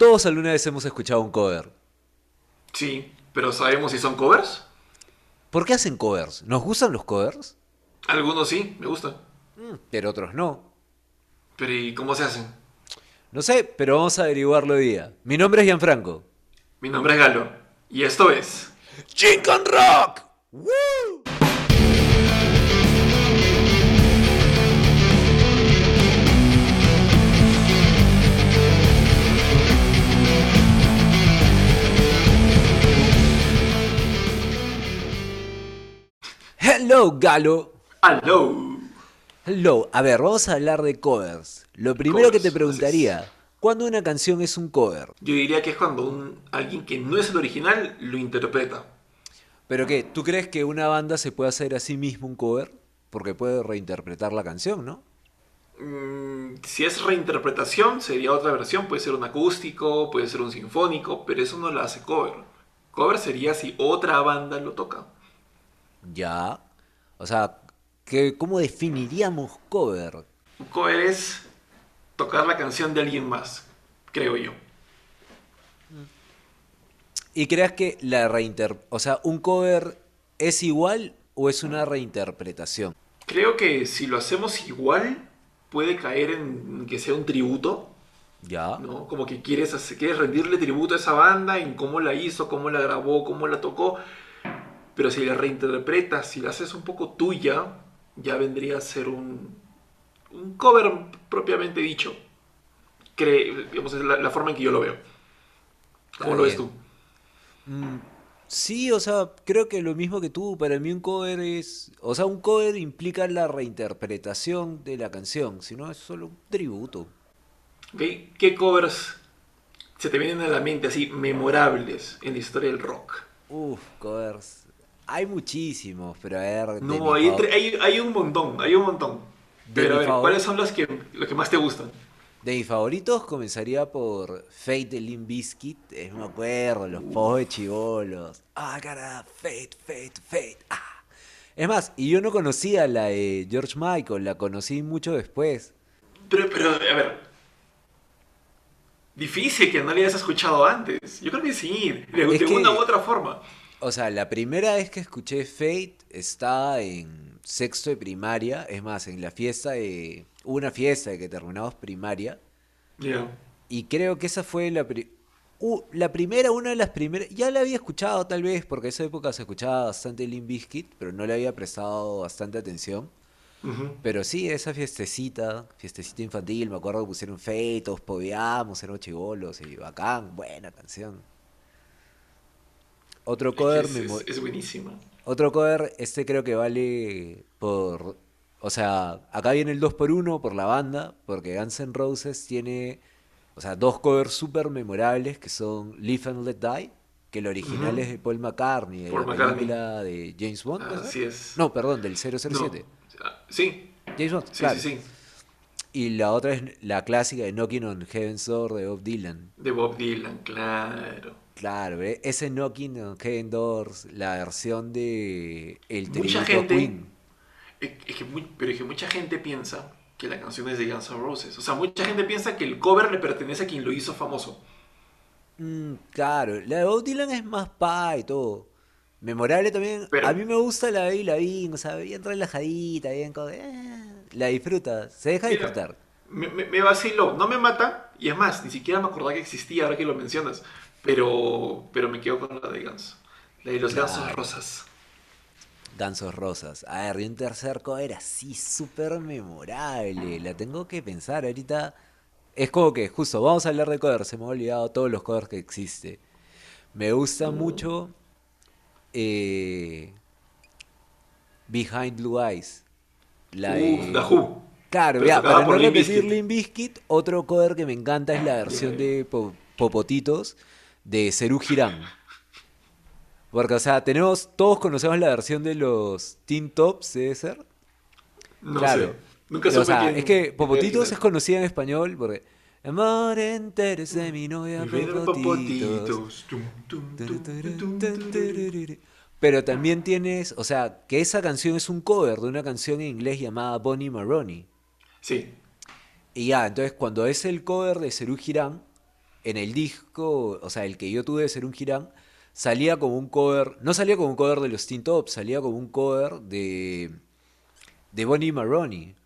Todos alguna vez hemos escuchado un cover. Sí, pero ¿sabemos si son covers? ¿Por qué hacen covers? ¿Nos gustan los covers? Algunos sí, me gustan. Mm, pero otros no. Pero ¿y cómo se hacen? No sé, pero vamos a averiguarlo hoy día. Mi nombre es Gianfranco. Mi nombre es Galo. Y esto es... Chicken Rock. ¡Woo! Hello, Galo. ¡Aló! Hello. A ver, vamos a hablar de covers. Lo primero que te preguntaría, ¿cuándo una canción es un cover? Yo diría que es cuando un, alguien que no es el original lo interpreta. ¿Pero qué? ¿Tú crees que una banda se puede hacer a sí mismo un cover? Porque puede reinterpretar la canción, ¿no? Mm, si es reinterpretación, sería otra versión. Puede ser un acústico, puede ser un sinfónico, pero eso no lo hace cover. Cover sería si otra banda lo toca. Ya. O sea, ¿qué- ¿cómo definiríamos cover? Un cover es tocar la canción de alguien más, creo yo. ¿Y creas que la reinter... O sea, un cover es igual o es una reinterpretación? Creo que si lo hacemos igual, puede caer en que sea un tributo, Ya. ¿no? Como que quieres, hacer- quieres rendirle tributo a esa banda en cómo la hizo, cómo la grabó, cómo la tocó. Pero si la reinterpretas, si la haces un poco tuya, ya vendría a ser un, un cover propiamente dicho. Cre- digamos, es la, la forma en que yo lo veo. ¿Cómo Está lo ves tú? Mm, sí, o sea, creo que lo mismo que tú. Para mí un cover es... O sea, un cover implica la reinterpretación de la canción. Si no, es solo un tributo. ¿Qué covers se te vienen a la mente así memorables en la historia del rock? Uf, covers. Hay muchísimos, pero a ver... No, hay, fav- entre- hay, hay un montón, hay un montón. De Pero a ver, favor- ¿cuáles son los que, los que más te gustan? De mis favoritos comenzaría por Fate de Limp Bizkit. Es, me acuerdo, los pos de chivolos. Ah, cara, Fate, Fate, Fate. Ah. Es más, y yo no conocía la de George Michael, la conocí mucho después. Pero, pero, a ver. Difícil que no le hayas escuchado antes. Yo creo que sí, de, Es de que- una u otra forma. O sea, la primera vez que escuché Fate estaba en sexto de primaria. Es más, en la fiesta de. Hubo una fiesta de que terminamos primaria. Ya. Y creo que esa fue la, pri- uh, la primera, una de las primeras. Ya la había escuchado tal vez, porque en esa época se escuchaba bastante Limp Bizkit, pero no le había prestado bastante atención. Ujú. Pero sí, esa fiestecita, fiestecita infantil, me acuerdo que pusieron Fate, todos podeamos, éramos chivolos y bacán, buena canción. Otro cover, es, es- mo- es buenísima. otro cover, este creo que vale por... O sea, acá viene el 2x1 por la banda, porque Guns N' Roses tiene, o sea, dos covers súper memorables que son Live and Let Die, que el original es de Paul McCartney, de Paul la McCartney. película de James Bond. ¿puede Así es. No, perdón, del No. 007. Ah, Sí, James Bond, sí, claro. sí, sí. Y la otra es la clásica de Knocking on Heaven's Door de Bob Dylan. De Bob Dylan, claro. Claro, ¿eh? ese Knocking on Heaven's Door, la versión de el Mucha gente- Queen. Es, es que muy- pero es que mucha gente piensa que la canción es de Guns N' Roses. O sea, mucha gente piensa que el cover le pertenece a quien lo hizo famoso. Mm, claro, la de Bob Dylan es más pa y todo. Memorable también. Pero- a mí me gusta la de Avril Lavigne, o sea, bien relajadita, bien como, eh, la disfruta, se deja Mira, disfrutar. Me, me, me vaciló, no me mata, y es más, ni siquiera me acordaba que existía ahora que lo mencionas, pero, pero me quedo con la de Guns, la de los Claro. gansos rosas. Gansos Rosas. A ver, y un tercer cover así súper memorable. La tengo que pensar ahorita. Es como que, justo, vamos a hablar de covers. Se me ha olvidado todos los covers que existe. Me gusta mucho eh, Behind Blue Eyes. La de- The Who. Claro, ya, para no repetir. Limp Bizkit, otro cover que me encanta es la versión de Po- Popotitos de Serú Girán. Porque, o sea, tenemos, todos conocemos la versión de los Teen Tops, debe ser. No claro. sé, nunca o supe sea, quién- es que Popotitos es conocida en español porque... Amor entero es de mi novia Popotitos. Pero también tienes, o sea, que esa canción es un cover de una canción en inglés llamada Bonnie Maroney. Sí, Y ya, entonces cuando es el cover de Serú Girán, en el disco, o sea, el que yo tuve de ser un Girán, salía como un cover, no salía como un cover de los Teen Tops, salía como un cover de, de Bonnie Maroney.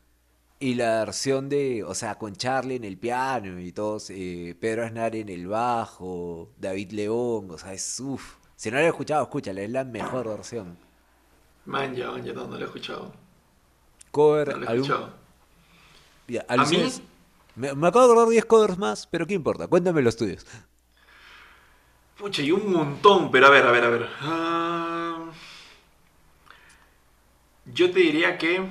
Y la versión de, o sea, con Charlie en el piano y todos, eh, Pedro Aznar en el bajo, David León, o sea, es uff. Si no lo he escuchado, escúchala, es la mejor versión. Man, ya, ya no, no lo he escuchado. Cover, No lo he escuchado. Ya, A mí, Me, me acabo de acordar 10 covers más, pero ¿qué importa? Cuéntame los tuyos. pucha, y un montón, pero a ver, a ver, a ver. Ah, yo te diría que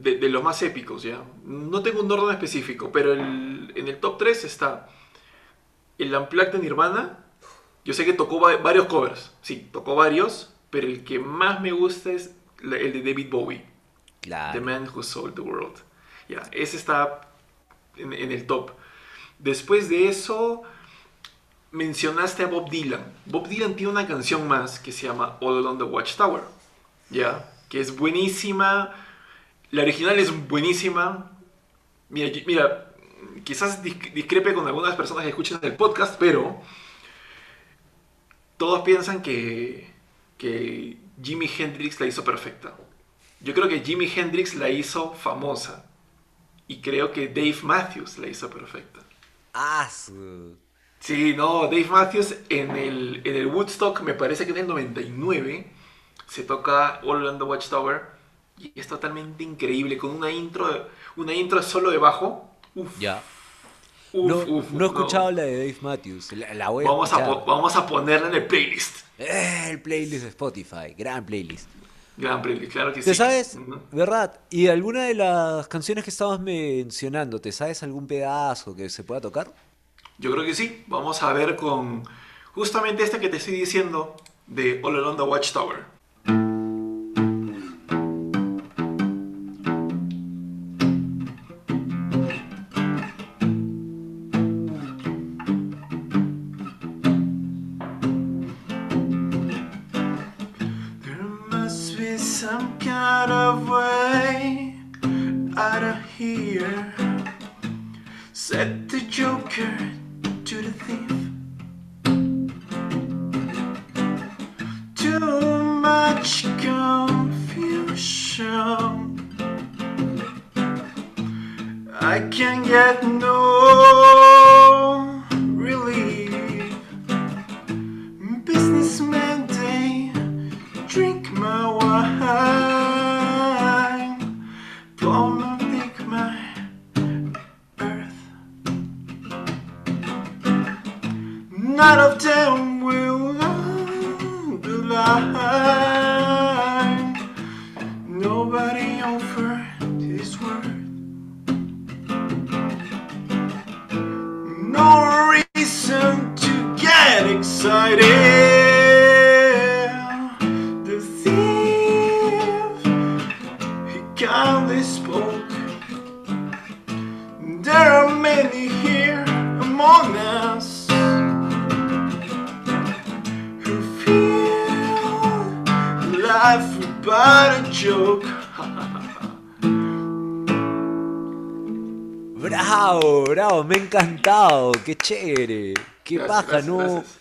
de, de los más épicos, ¿ya? No tengo un orden específico, pero el- en el top 3 está el Unplugged de Nirvana. Yo sé que tocó va- varios covers, sí, tocó varios, pero el que más me gusta es el de David Bowie. The. Man Who Sold the World. Ya, ese está en, el top. Después de eso, mencionaste a Bob Dylan. Bob Dylan tiene una canción más que se llama All Along the Watchtower. Ya, que es buenísima. La original es buenísima. Mira, quizás dis- discrepe con algunas personas que escuchan el podcast, pero todos piensan que, que Jimi Hendrix la hizo perfecta. Yo creo que Jimi Hendrix la hizo famosa. Y creo que Dave Matthews la hizo perfecta. Ah, su- Sí, no, Dave Matthews en el, en el Woodstock, me parece que en el 99, se toca All Around the Watchtower. Y es totalmente increíble, con una intro, una intro solo de bajo. Uf, Ya. uf, No, uf, no he escuchado la de Dave Matthews. La, la voy a Vamos a, vamos a ponerla en el playlist. Eh, el playlist de Spotify. Gran playlist. Gran playlist, claro que sí. ¿Te sabes? ¿Verdad? ¿Y alguna de las canciones que estabas mencionando, te sabes algún pedazo que se pueda tocar? Yo creo que sí. Vamos a ver con justamente este que te estoy diciendo de All Around the Watchtower. Some kind of way out of here. Said the Joker to the thief. Too much confusion. I can't get no encantado, qué chévere, qué Gracias, paja, gracias, ¿no? gracias.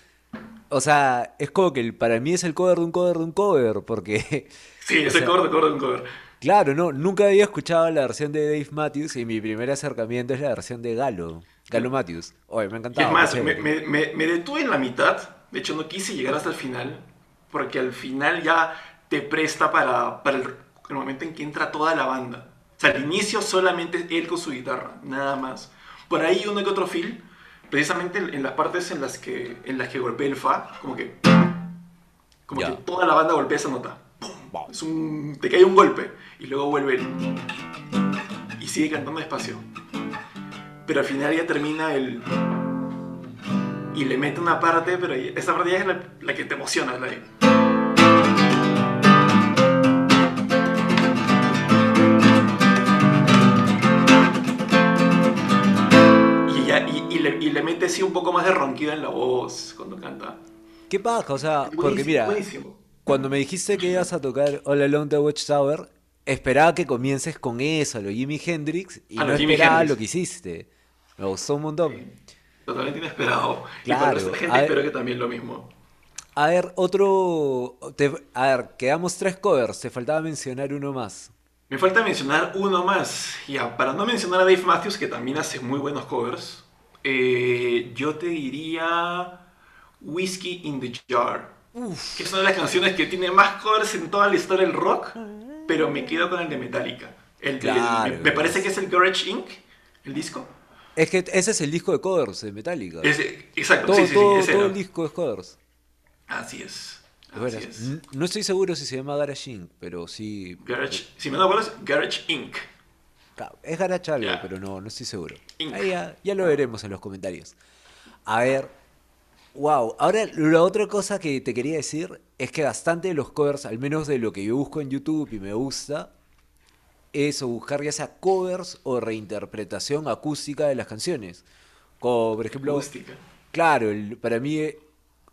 O sea, es como que el- para mí es el cover de un cover de un cover, porque, Sí, ese sea, cover, cover, cover. claro, no, nunca había escuchado la versión de Dave Matthews y mi primer acercamiento es la versión de Galo, Galo Matthews. Oye, me ha Y es más, me, chévere. me- me- me detuve en la mitad. De hecho, no quise llegar hasta el final. Porque al final ya te presta para, para el, el momento en que entra toda la banda. O sea, al inicio solamente él con su guitarra, nada más. Por ahí uno que otro feel, precisamente en, las partes en las que, en las que golpea el fa, como que. Como que toda la banda golpea esa nota. Es un, te cae un golpe y luego vuelve él. Y sigue cantando despacio. Pero al final ya termina el. Y le mete una parte, pero esa parte ya es la, la que te emociona. La de- le, y le mete así un poco más de ronquida en la voz cuando canta. Qué paja, o sea, porque mira, buenísimo. cuando me dijiste que ibas a tocar All Along the Watchtower, esperaba que comiences con eso, lo Jimi Hendrix, y Ah, no esperaba Hendrix. lo que hiciste. Me gustó un montón. totalmente inesperado. y para Claro, de la gente a ver- espero que también lo mismo. A ver, otro... te- a ver, quedamos tres covers, te faltaba mencionar uno más. Me falta mencionar uno más. Ya, para no mencionar a Dave Matthews, que también hace muy buenos covers, eh, yo te diría Whiskey in the Jar. Que es una de las canciones que tiene más covers en toda la historia del rock, pero me quedo con el de Metallica. El, Claro. me, me parece que es el Garage Inc., el disco. Es que ese es el disco de covers de Metallica. Ese- exacto, todo, sí, sí, sí, todo, ese todo el disco es covers. Así es. Es. Así es. No estoy seguro si se llama Garage Inc., pero sí. Garage, si me no acuerdo, es Garage Inc. Es Garage algo, pero no, no estoy seguro. Ahí ya, ya lo veremos en los comentarios. A ver. Wow. Ahora, la otra cosa que te quería decir es que bastante de los covers, al menos de lo que yo busco en YouTube y me gusta, es o buscar ya sea covers o reinterpretación acústica de las canciones. Como, por ejemplo. Acústica. Claro, el- para mí,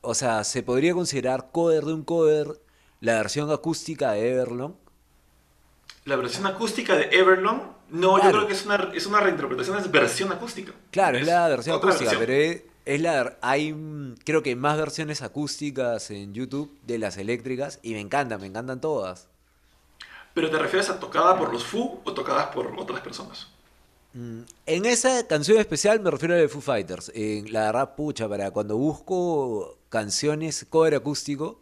o sea, se podría considerar cover de un cover la versión acústica de Everlong. La versión acústica de Everlong, no, Claro. yo creo que es una, es una reinterpretación, es versión acústica. Claro, es la versión acústica, versión. pero es, es la hay creo que más versiones acústicas en YouTube de las eléctricas y me encantan, me encantan todas. ¿Pero te refieres a tocada por los Foo o tocadas por otras personas? Mm, En esa canción especial me refiero a de Foo Fighters. En la verdad, pucha, para cuando busco canciones cover acústico,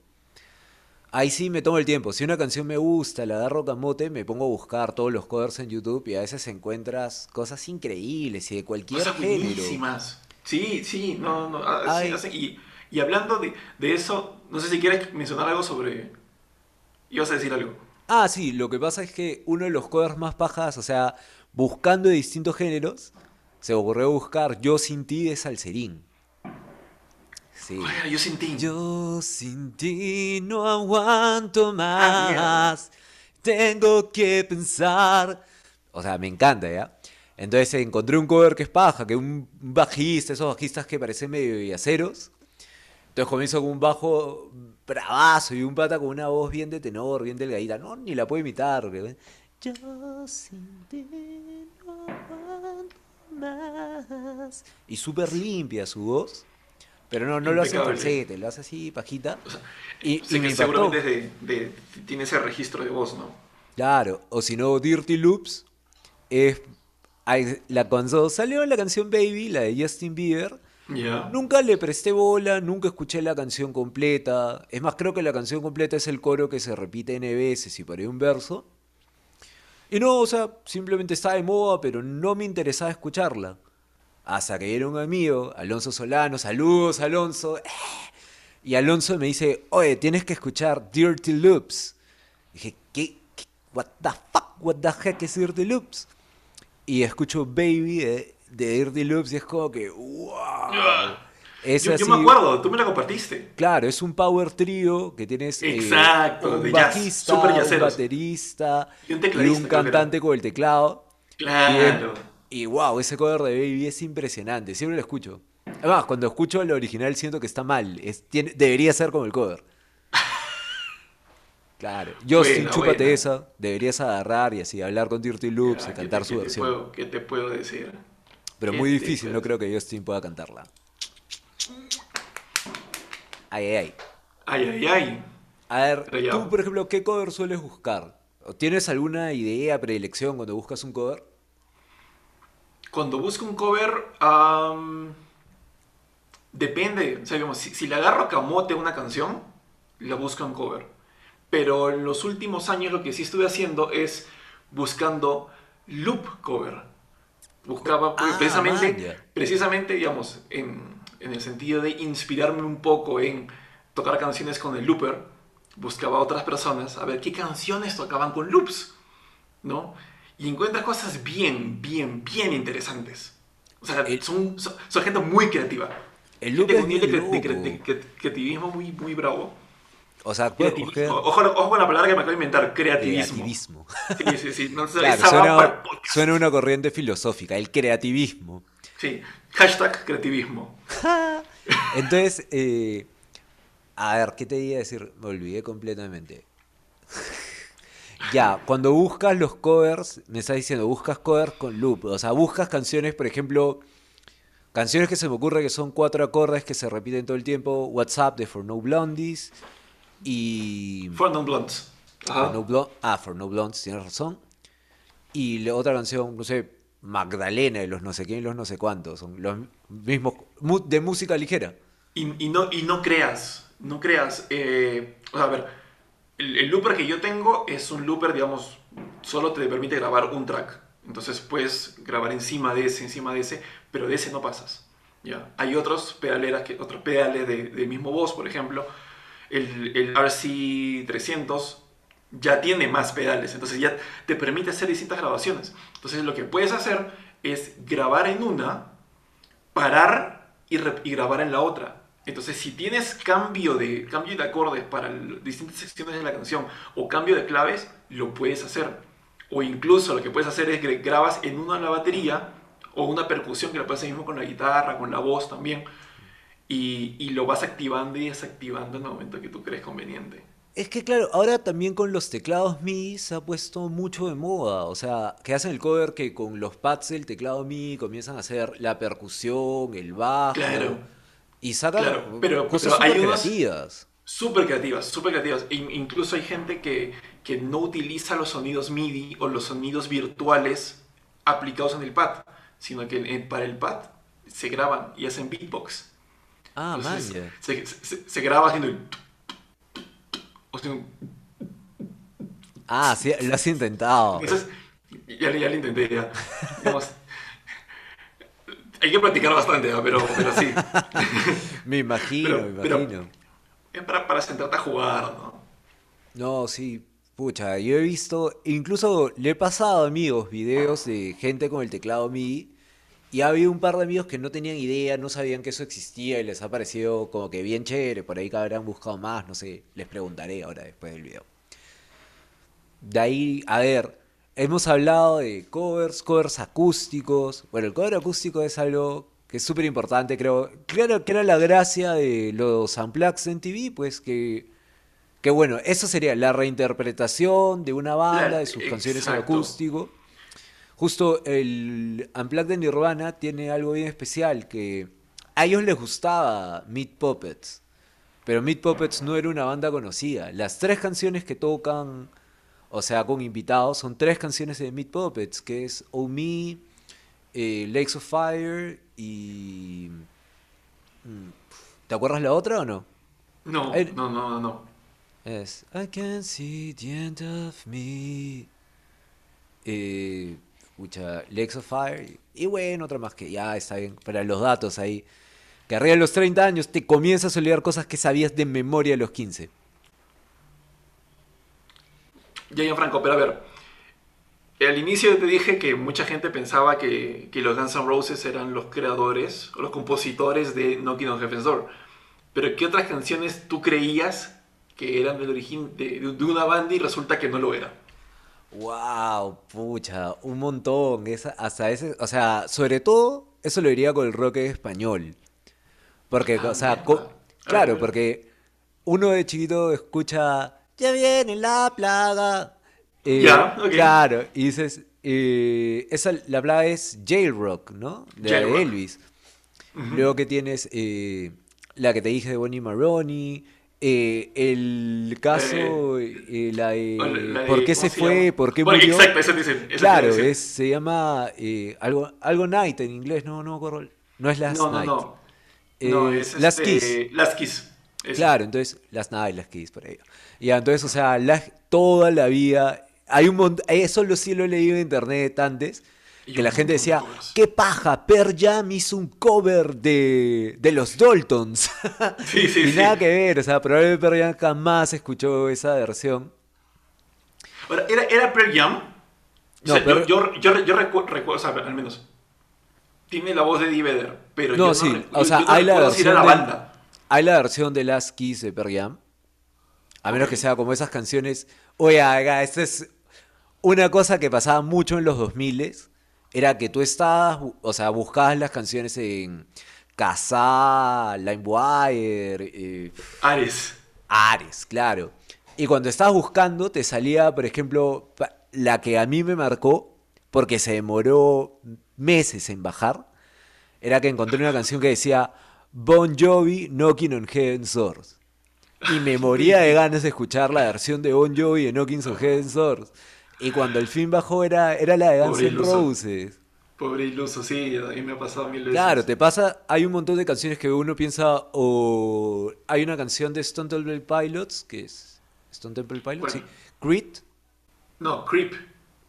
ahí sí me tomo el tiempo. Si una canción me gusta, la agarro camote, me pongo a buscar todos los covers en YouTube y a veces encuentras cosas increíbles y de cualquier Cosas género. buenísimas. Sí, sí, no, no. ah, sí, hacen- y, y hablando de, de eso, no sé si quieres mencionar algo sobre... Ibas a decir algo. Ah, sí, lo que pasa es que uno de los covers más pajas, o sea, buscando de distintos géneros, se ocurrió buscar Yo sin ti de Salserín. Sí. Yo sentí... Yo sin ti no aguanto Ah, más. Tengo que pensar. O sea, me encanta, ¿ya? Entonces encontré un cover que es paja, que un bajista, esos bajistas que parecen medio yaceros. Entonces comienzo con un bajo bravazo y un pata con una voz bien de tenor, bien delgadita. No, ni la puedo imitar. Yo sin ti no aguanto más. Y súper limpia su voz. Pero no, no lo hace falsete, lo hace así, pajita. O sea, Y, y me seguramente es de, de- tiene ese registro de voz, ¿no? Claro, o si no, Dirty Loops es... La, cuando salió la canción Baby, la de Justin Bieber, nunca le presté bola, nunca escuché la canción completa. Es más, creo que la canción completa es el coro que se repite N veces y ahí un verso. Y no, o sea, simplemente estaba de moda, pero no me interesaba escucharla. Hasta que era un amigo, Alonso Solano, saludos Alonso. ¡eh! Y Alonso me dice, oye, tienes que escuchar Dirty Loops. Dije, ¿qué? ¿Qué? What the fuck? What the heck es Dirty Loops? Y escucho Baby de, de Dirty Loops y es como que, wow. Es yo, yo así- me acuerdo, tú me la compartiste. Claro, es un power trío que tienes eh, Exacto, un de jazz, bajista, súper un baterista Y un y un cantante con el teclado. Claro. Y wow, ese cover de Baby es impresionante, siempre lo escucho. Además, cuando escucho el original siento que está mal, es, tiene, debería ser como el cover. Claro, Justin, Buena, chúpate esa, deberías agarrar y así hablar con Dirty Loops y ¿qué cantar te- su te versión. puedo- ¿Qué te puedo decir? Pero ¿Qué muy difícil, no creo que Justin pueda cantarla. Ay, ay, ay. Ay, ay, ay. A ver, tú, por ejemplo, ¿qué cover sueles buscar? ¿O ¿Tienes alguna idea, predilección cuando buscas un cover? Cuando busco un cover, am, depende. O sea, digamos, si, si le agarro a camote una canción, la busco en cover. Pero en los últimos años lo que sí estuve haciendo es buscando loop cover. Buscaba Ah, precisamente, precisamente, digamos, en, en el sentido de inspirarme un poco en tocar canciones con el looper. Buscaba a otras personas a ver qué canciones tocaban con loops. ¿no? Y encuentras cosas bien, bien, bien interesantes. O sea, El- son, son, son gente muy creativa. El Gente loop es con nivel de, bien cre- de loco. cre- de cre- creativismo muy, muy bravo. O sea, coger Ojo, ojo con la palabra que me acabo de inventar, creativismo. creativismo. Sí, sí, sí. No, Claro, suena una corriente filosófica, el creativismo. Sí, hashtag creativismo. Entonces, eh, a ver, ¿qué te iba a decir? Me olvidé completamente. Ya, cuando buscas los covers, me estás diciendo, buscas covers con loop. O sea, buscas canciones, por ejemplo, canciones que se me ocurre que son cuatro acordes que se repiten todo el tiempo. WhatsApp de For No Blondies. Y. For No Blondes. For no ah, For No Blondes, tienes razón. Y la otra canción, no sé, Magdalena de los no sé quién y los no sé cuántos. Son los mismos. de música ligera. Y, y no, y no creas, no creas. eh, o sea, a ver, el, el looper que yo tengo es un looper, digamos, solo te permite grabar un track. Entonces puedes grabar encima de ese, encima de ese, pero de ese no pasas. ¿ya? Hay otros pedaleras, que, otros pedales de- del mismo voz, por ejemplo. El, el RC300 ya tiene más pedales, entonces ya te permite hacer distintas grabaciones. Entonces lo que puedes hacer es grabar en una, parar y, y grabar en la otra. Entonces, si tienes cambio de, cambio de acordes para el- distintas secciones de la canción o cambio de claves, lo puedes hacer. O incluso lo que puedes hacer es que grabas en una la batería o una percusión que la puedes hacer mismo con la guitarra, con la voz también. Y, y lo vas activando y desactivando en el momento que tú crees conveniente. Es que claro, ahora también con los teclados MIDI se ha puesto mucho de moda. O sea, que hacen el cover que con los pads del teclado MIDI comienzan a hacer la percusión, el bajo. Claro. Y sacan Claro, pero- cosas pero hay creativas. Súper creativas, súper creativas. E in- incluso hay gente que, que no utiliza los sonidos MIDI o los sonidos virtuales aplicados en el pad, sino que para el pad se graban y hacen beatbox. Ah, Entonces, man, se, se- se graba haciendo el... o Ah, sí, lo has intentado. Entonces, ya, ya lo intenté, ya. Digamos, hay que practicar bastante, ¿no? pero, pero sí. Me imagino, Pero- me imagino. Para, para sentarte a jugar, ¿no? No, sí, pucha, yo he visto, incluso le he pasado amigos videos de gente con el teclado MIDI y ha habido un par de amigos que no tenían idea, no sabían que eso existía y les ha parecido como que bien chévere, por ahí que habrán buscado más, no sé, les preguntaré ahora después del video. De ahí, a ver, hemos hablado de covers, covers acústicos. Bueno, el cover acústico es algo que es súper importante, creo. Claro que era la gracia de los Unplugged en TV, pues que, que bueno, eso sería la reinterpretación de una banda, de sus canciones en exacto. acústico. Justo el Unplugged de Nirvana tiene algo bien especial, que a ellos les gustaba Meat Puppets, pero Meat Puppets no era una banda conocida. Las tres canciones que tocan, o sea, con invitados, son tres canciones de Meat Puppets, que es Oh Me, eh, Lakes of Fire y... mm, ¿Te acuerdas la otra o no? No, Ay- no, no, no, no. Es I can see the end of me. Eh, escucha, Lakes of Fire. Y bueno, otra más que ya está bien. Para los datos ahí. Que arriba de los 30 años te comienzas a olvidar cosas que sabías de memoria a los 15. Ya, Gianfranco, pero a ver. Al inicio te dije que mucha gente pensaba que, que los Guns N' Roses eran los creadores o los compositores de Knocking on Heaven's Door. Pero ¿qué otras canciones tú creías que eran del origen de, de una banda y resulta que no lo era? Wow, pucha, un montón. Esa, hasta ese, o sea, sobre todo, eso lo diría con el rock español. Porque, Ah, o sea, co- claro, porque uno de chiquito escucha, ya viene la plaga. Eh, Ya, ok. Claro, y dices, eh, esa, la plaga es Jailrock, ¿no? De, la de Jailrock. Elvis. Luego que tienes eh, la que te dije de Bonnie Maroney. eh, el caso, eh, la ¿Por qué ¿cómo se fue? llama? ¿Por qué Bueno, murió? Exacto, eso eso Claro, es, se llama eh, algo, algo Night en inglés, no, no acuerdo. No es Last No, no, Night. no. Eh, no, es Last este, Kiss. Last Kiss. Eso. Claro, entonces, Last Night, Last Kiss, por ahí. Ya, entonces, o sea, toda la vida. Hay un montón. Eso lo sí lo he leído en internet antes. Y Que la gente de decía, covers. ¿qué paja? Per Jam hizo un cover de, de los Daltons. Sí, sí, y sí. nada que ver, o sea, probablemente Per Jam jamás escuchó esa versión. Ahora, ¿era, era Pearl Jam? No, o sea, yo, yo, yo, yo recu- recuerdo, o sea, al menos, tiene la voz de Eddie Vedder, pero No, yo sí, o sea, hay la recuerdo si era versión la banda. Hay la versión de Last Kiss de Jam. A menos que sea como esas canciones. Haga, esta es una cosa que pasaba mucho en los 2000 Era que tú estabas, o sea, buscabas las canciones en Kazaa, LimeWire, eh, Ares. Ares, claro. Y cuando estabas buscando, te salía, por ejemplo, la que a mí me marcó, porque se demoró meses en bajar, era que encontré una canción que decía Bon Jovi Knocking on Heaven's Doors. Y me moría de ganas de escuchar la versión de Bon Jovi de Knocking on Heaven's Doors. Y cuando el fin bajó era, era la de Guns N'. Roses. Pobre iluso, sí, a mí me ha pasado mil veces. Claro, te pasa, hay un montón de canciones que uno piensa, o hay una canción de Stone Temple Pilots, que es Stone Temple Pilots, sí. ¿Cuál? Creed, No, Creep.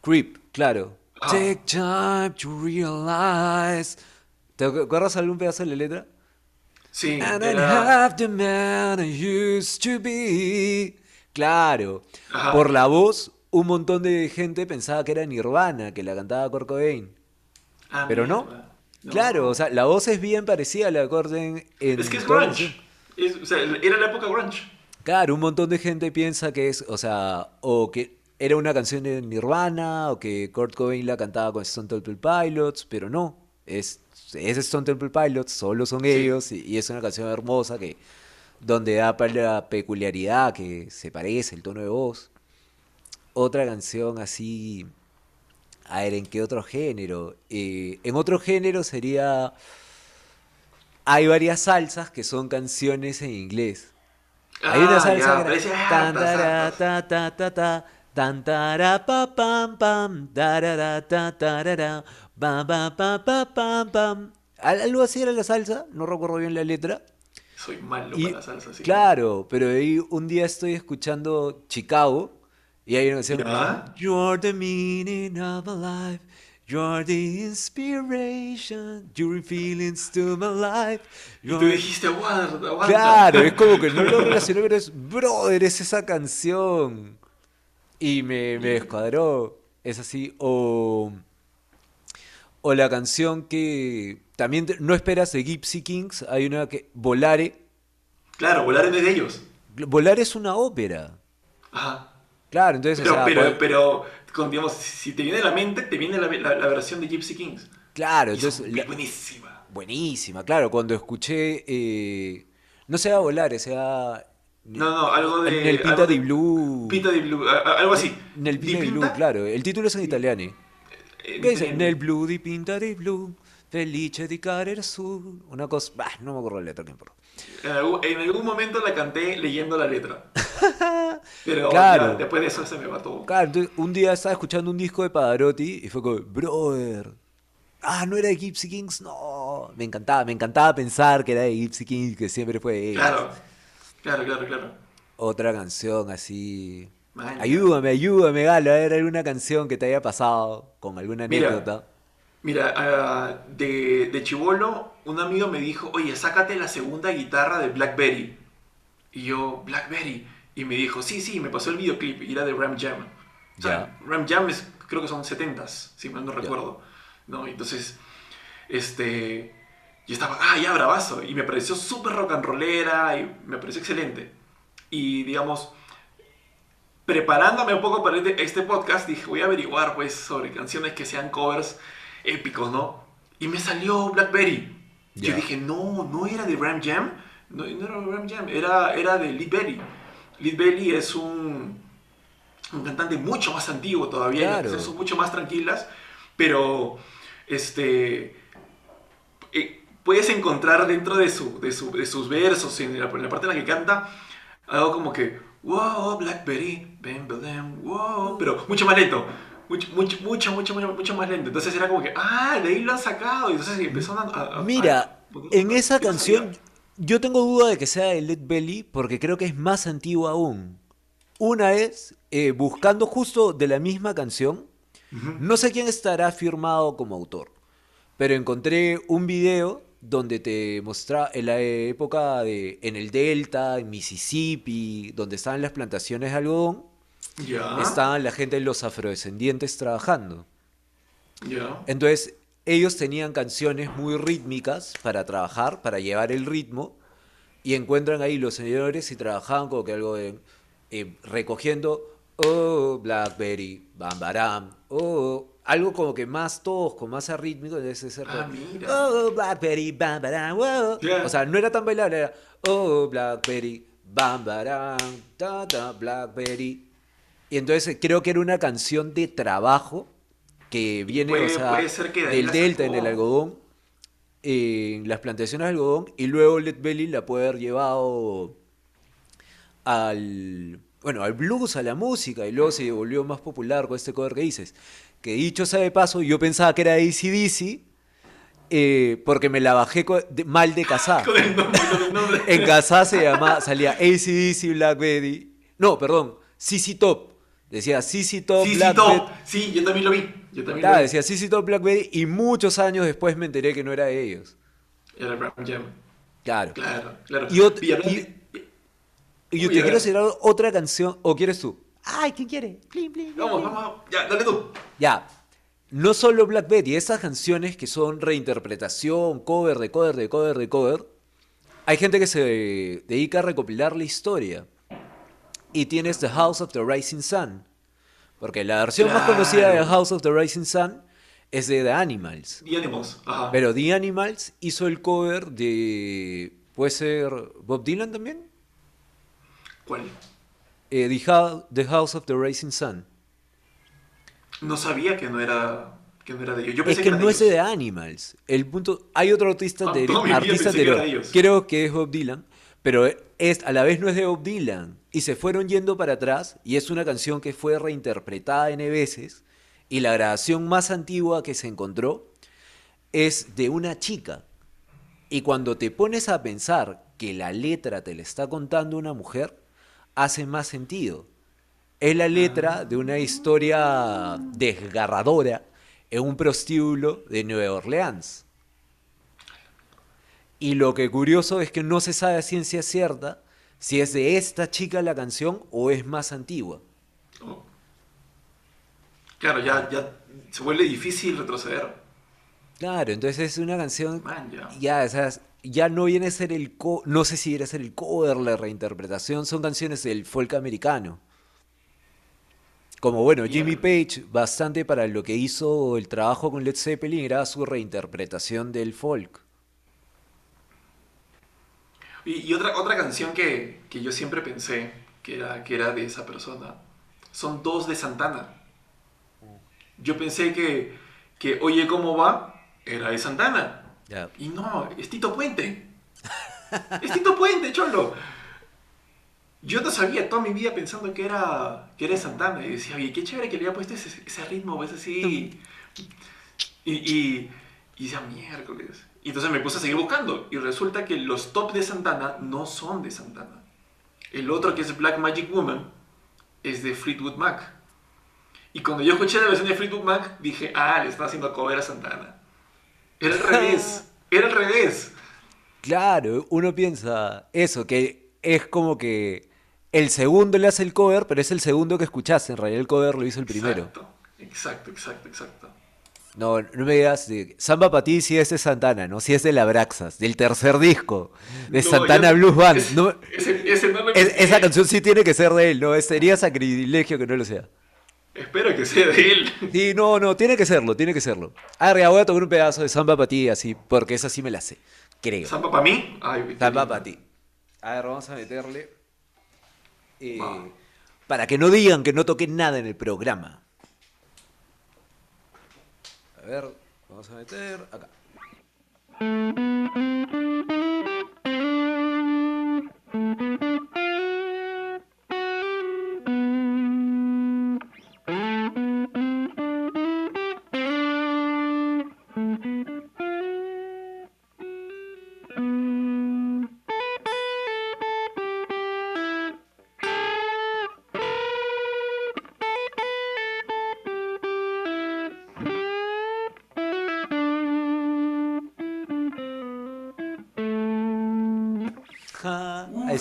Creep, claro. Ah. Take time to realize. ¿Te acuerdas algún pedazo de la letra? Sí, And era... the man I used to be. Claro. Ajá. Por la voz, un montón de gente pensaba que era Nirvana, que la cantaba Kurt Cobain. Ah, Pero no. Claro, o sea, la voz es bien parecida a la de Kurt Cobain en Es que es grunge. Es- o sea, era la época grunge. Claro, un montón de gente piensa que es, o sea, o que era una canción de Nirvana, o que Kurt Cobain la cantaba con Stone Temple Pilots, pero no, es, es Stone Temple Pilots, solo son Sí. ellos, y, y es una canción hermosa que, donde da para la peculiaridad que se parece, el tono de voz. Otra canción así, a ver, ¿en qué otro género? Eh, en otro género sería, hay varias salsas que son canciones en inglés. Hay una Ah, salsa ya, ese- ah, tan, tas, tarara, pam, pam, tarara, ta, tarara, pa, pa, pa, pa, pam, pam. Al- Algo así era la salsa, no recuerdo bien la letra. Soy malo Y, para la salsa, sí. claro, pero ahí un día estoy escuchando Chicago y hay una canción. You're the meaning of my life You're the inspiration Your feelings to my life Y tú You're- dijiste, aguanta, aguanta. Claro, es como que no lo relacioné, pero es, brother, es esa canción. Y me, me descuadró. Es así. O, o la canción que también te- no esperas de Gypsy Kings. Hay una que. Volare. Claro, volar es de ellos. Volare es una ópera. Ajá. Claro, entonces, Pero, o sea, pero, pues- pero, con, digamos, si te viene a la mente, te viene la, la- la versión de Gypsy Kings. claro, Y es entonces. la- buenísima. buenísima, claro. Cuando escuché. eh, no se va a volar, sea. No, no, algo de... Nel Pinta algo di de- Blue. Pinta di Blue, algo así. Nel Di Pinta di Blue, claro. El título es en italiano. Eh, ¿Qué dice? en- Nel blu di pinta di blu, felice di carere su. Una cosa. Bah, no me acuerdo la letra, no importa. En algún, en algún momento la canté leyendo la letra. Pero Claro. ya, después de eso se me va todo. Claro, entonces un día estaba escuchando un disco de Pavarotti y fue como, brother. Ah, no era de Gypsy Kings, no. Me encantaba, me encantaba pensar que era de Gypsy Kings, que siempre fue. Claro, claro, claro, claro. Otra canción así. Man, Ayúdame, ayúdame, Galo, a ver alguna canción que te haya pasado con alguna Mira. anécdota. Mira, ah, de, de chivolo, un amigo me dijo, oye, sácate la segunda guitarra de Blackberry. Y yo, Blackberry. Y me dijo, sí, sí, me pasó el videoclip y era de Ram Jam. O sea, Ram Jam es, creo que son 70s, si mal no recuerdo. ¿no? Entonces, este, yo estaba, ah, ya, bravazo. Y me pareció súper rock and rollera y me pareció excelente. Y digamos, preparándome un poco para este, podcast, dije, voy a averiguar pues sobre canciones que sean covers épicos, ¿no? Y me salió Blackberry. Yo dije, no, no era de Ram Jam. No, no era de Ram Jam, era, era de Lead Belly. Lead Belly es un, un cantante mucho más antiguo todavía, Claro. son mucho más tranquilas, pero este eh, puedes encontrar dentro de, su, de, su- de sus versos, en la, en la parte en la que canta, algo como que, wow, Blackberry, bam, bam, wow, pero mucho más lento. Mucho, mucho, mucho, mucho, mucho, mucho más lento. Entonces era como que, ah, de ahí lo han sacado. Y entonces empezó a. a- a- Mira, a- en esa canción yo tengo duda de que sea de Led Belly porque creo que es más antigua aún. Una es eh, buscando justo de la misma canción. No sé quién estará firmado como autor, pero encontré un video donde te mostraba en la época de en el Delta, en Mississippi, donde estaban las plantaciones de algodón, estaban la gente de los afrodescendientes trabajando. Entonces, ellos tenían canciones muy rítmicas para trabajar, para llevar el ritmo, y encuentran ahí los señores y trabajaban como que algo de eh, recogiendo, oh, Blackberry, bam, baram, oh, algo como que más tosco, más arrítmico, es Ah, como, mira. oh, Blackberry, bam, baram. Ya. O sea, no era tan bailable, era, oh, Blackberry, bam, baram, ta, ta, Blackberry. Y entonces creo que era una canción de trabajo que viene, Puede- o sea, de del delta en el algodón. en las plantaciones de algodón y luego Led Belly la puede haber llevado al, bueno, al blues, a la música y luego se volvió más popular con este cover que dices. Que dicho sea de paso, yo pensaba que era ACDC eh, porque me la bajé de- mal de casada. Con el nombre, con el nombre. En casa se llamaba, salía ACDC Black Betty. No, perdón, CC Top. Decía CC Top sí, Black Top. Betty. Sí, yo también lo vi. Yo también Claro, lo vi. decía CC Top Black Betty y muchos años después me enteré que no era de ellos. Era Brown Jam. Claro. Claro, claro. Y Y y- Y yo te quiero hacer otra canción, ¿o quieres tú? Ay, ¿quién quiere? Plin, plin, plin, Vamos, plin. vamos, ya, dale tú. Ya, no solo Black Betty, esas canciones que son reinterpretación, cover de cover de cover de cover, hay gente que se dedica a recopilar la historia. Y tienes The House of the Rising Sun. Porque la versión más conocida de The House of the Rising Sun es de The Animals. The Animals. Ajá. Pero The Animals hizo el cover de... ¿Puede ser Bob Dylan también? ¿Cuál? Eh, the, Hou- The House of the Rising Sun. No sabía que no era, que no era de ellos. Yo Es que no de es de Animals. El punto, hay otro artista Ah, artista era anterior. de ellos. Creo que es Bob Dylan, pero es, a la vez no es de Bob Dylan. Y se fueron yendo para atrás y es una canción que fue reinterpretada N veces. Y la grabación más antigua que se encontró es de una chica. Y cuando te pones a pensar que la letra te la está contando una mujer, hace más sentido. Es la letra de una historia desgarradora en un prostíbulo de Nueva Orleans. Y lo que curioso es que no se sabe a ciencia cierta si es de esta chica la canción o es más antigua. Oh. Claro, ya, ya se vuelve difícil retroceder. Claro, entonces es una canción Man, ya. ya, o sea, ya no viene a ser el co no sé si viene a ser el cover, la reinterpretación, son canciones del folk americano. Como bueno, Jimmy. Page, bastante para lo que hizo el trabajo con Led Zeppelin, era su reinterpretación del folk. Y, y otra, otra canción que, que yo siempre pensé que era, que era de esa persona son dos de Santana. Yo pensé que, que Oye, ¿cómo va? Era de Santana. Y no, es Tito Puente. Es Tito Puente, cholo. Yo no sabía toda mi vida pensando que era, que era Santana. Y decía, oye, qué chévere que le haya puesto ese, ese ritmo, pues así. Y, y, y decía, miércoles. Y entonces me puse a seguir buscando. Y resulta que los top de Santana no son de Santana. El otro, que es Black Magic Woman, es de Fleetwood Mac. Y cuando yo escuché la versión de Fleetwood Mac, dije, ah, le está haciendo cover a Santana. Era al revés. Era al revés. Claro, uno piensa eso, que es como que el segundo le hace el cover, pero es el segundo que escuchaste, en realidad el cover lo hizo el primero. Exacto, exacto, exacto, exacto. No, no me digas de Samba para ti si es de Santana, ¿no? Si es de la Braxas, del tercer disco, de No, Santana yo- Blues Band. ese- No, ese, ese no es- esa canción sí tiene que ser de él, ¿no? Sería sacrilegio que no lo sea. Espero que sea de él. Sí, no, no, tiene que serlo, tiene que serlo. A ver, ya voy a tocar un pedazo de Samba para ti, así, porque esa sí me la sé, creo. ¿Zampa para mí? Ay, Samba para ti. A ver, vamos a meterle. eh, para que no digan que no toqué nada en el programa. A ver, vamos a meter acá.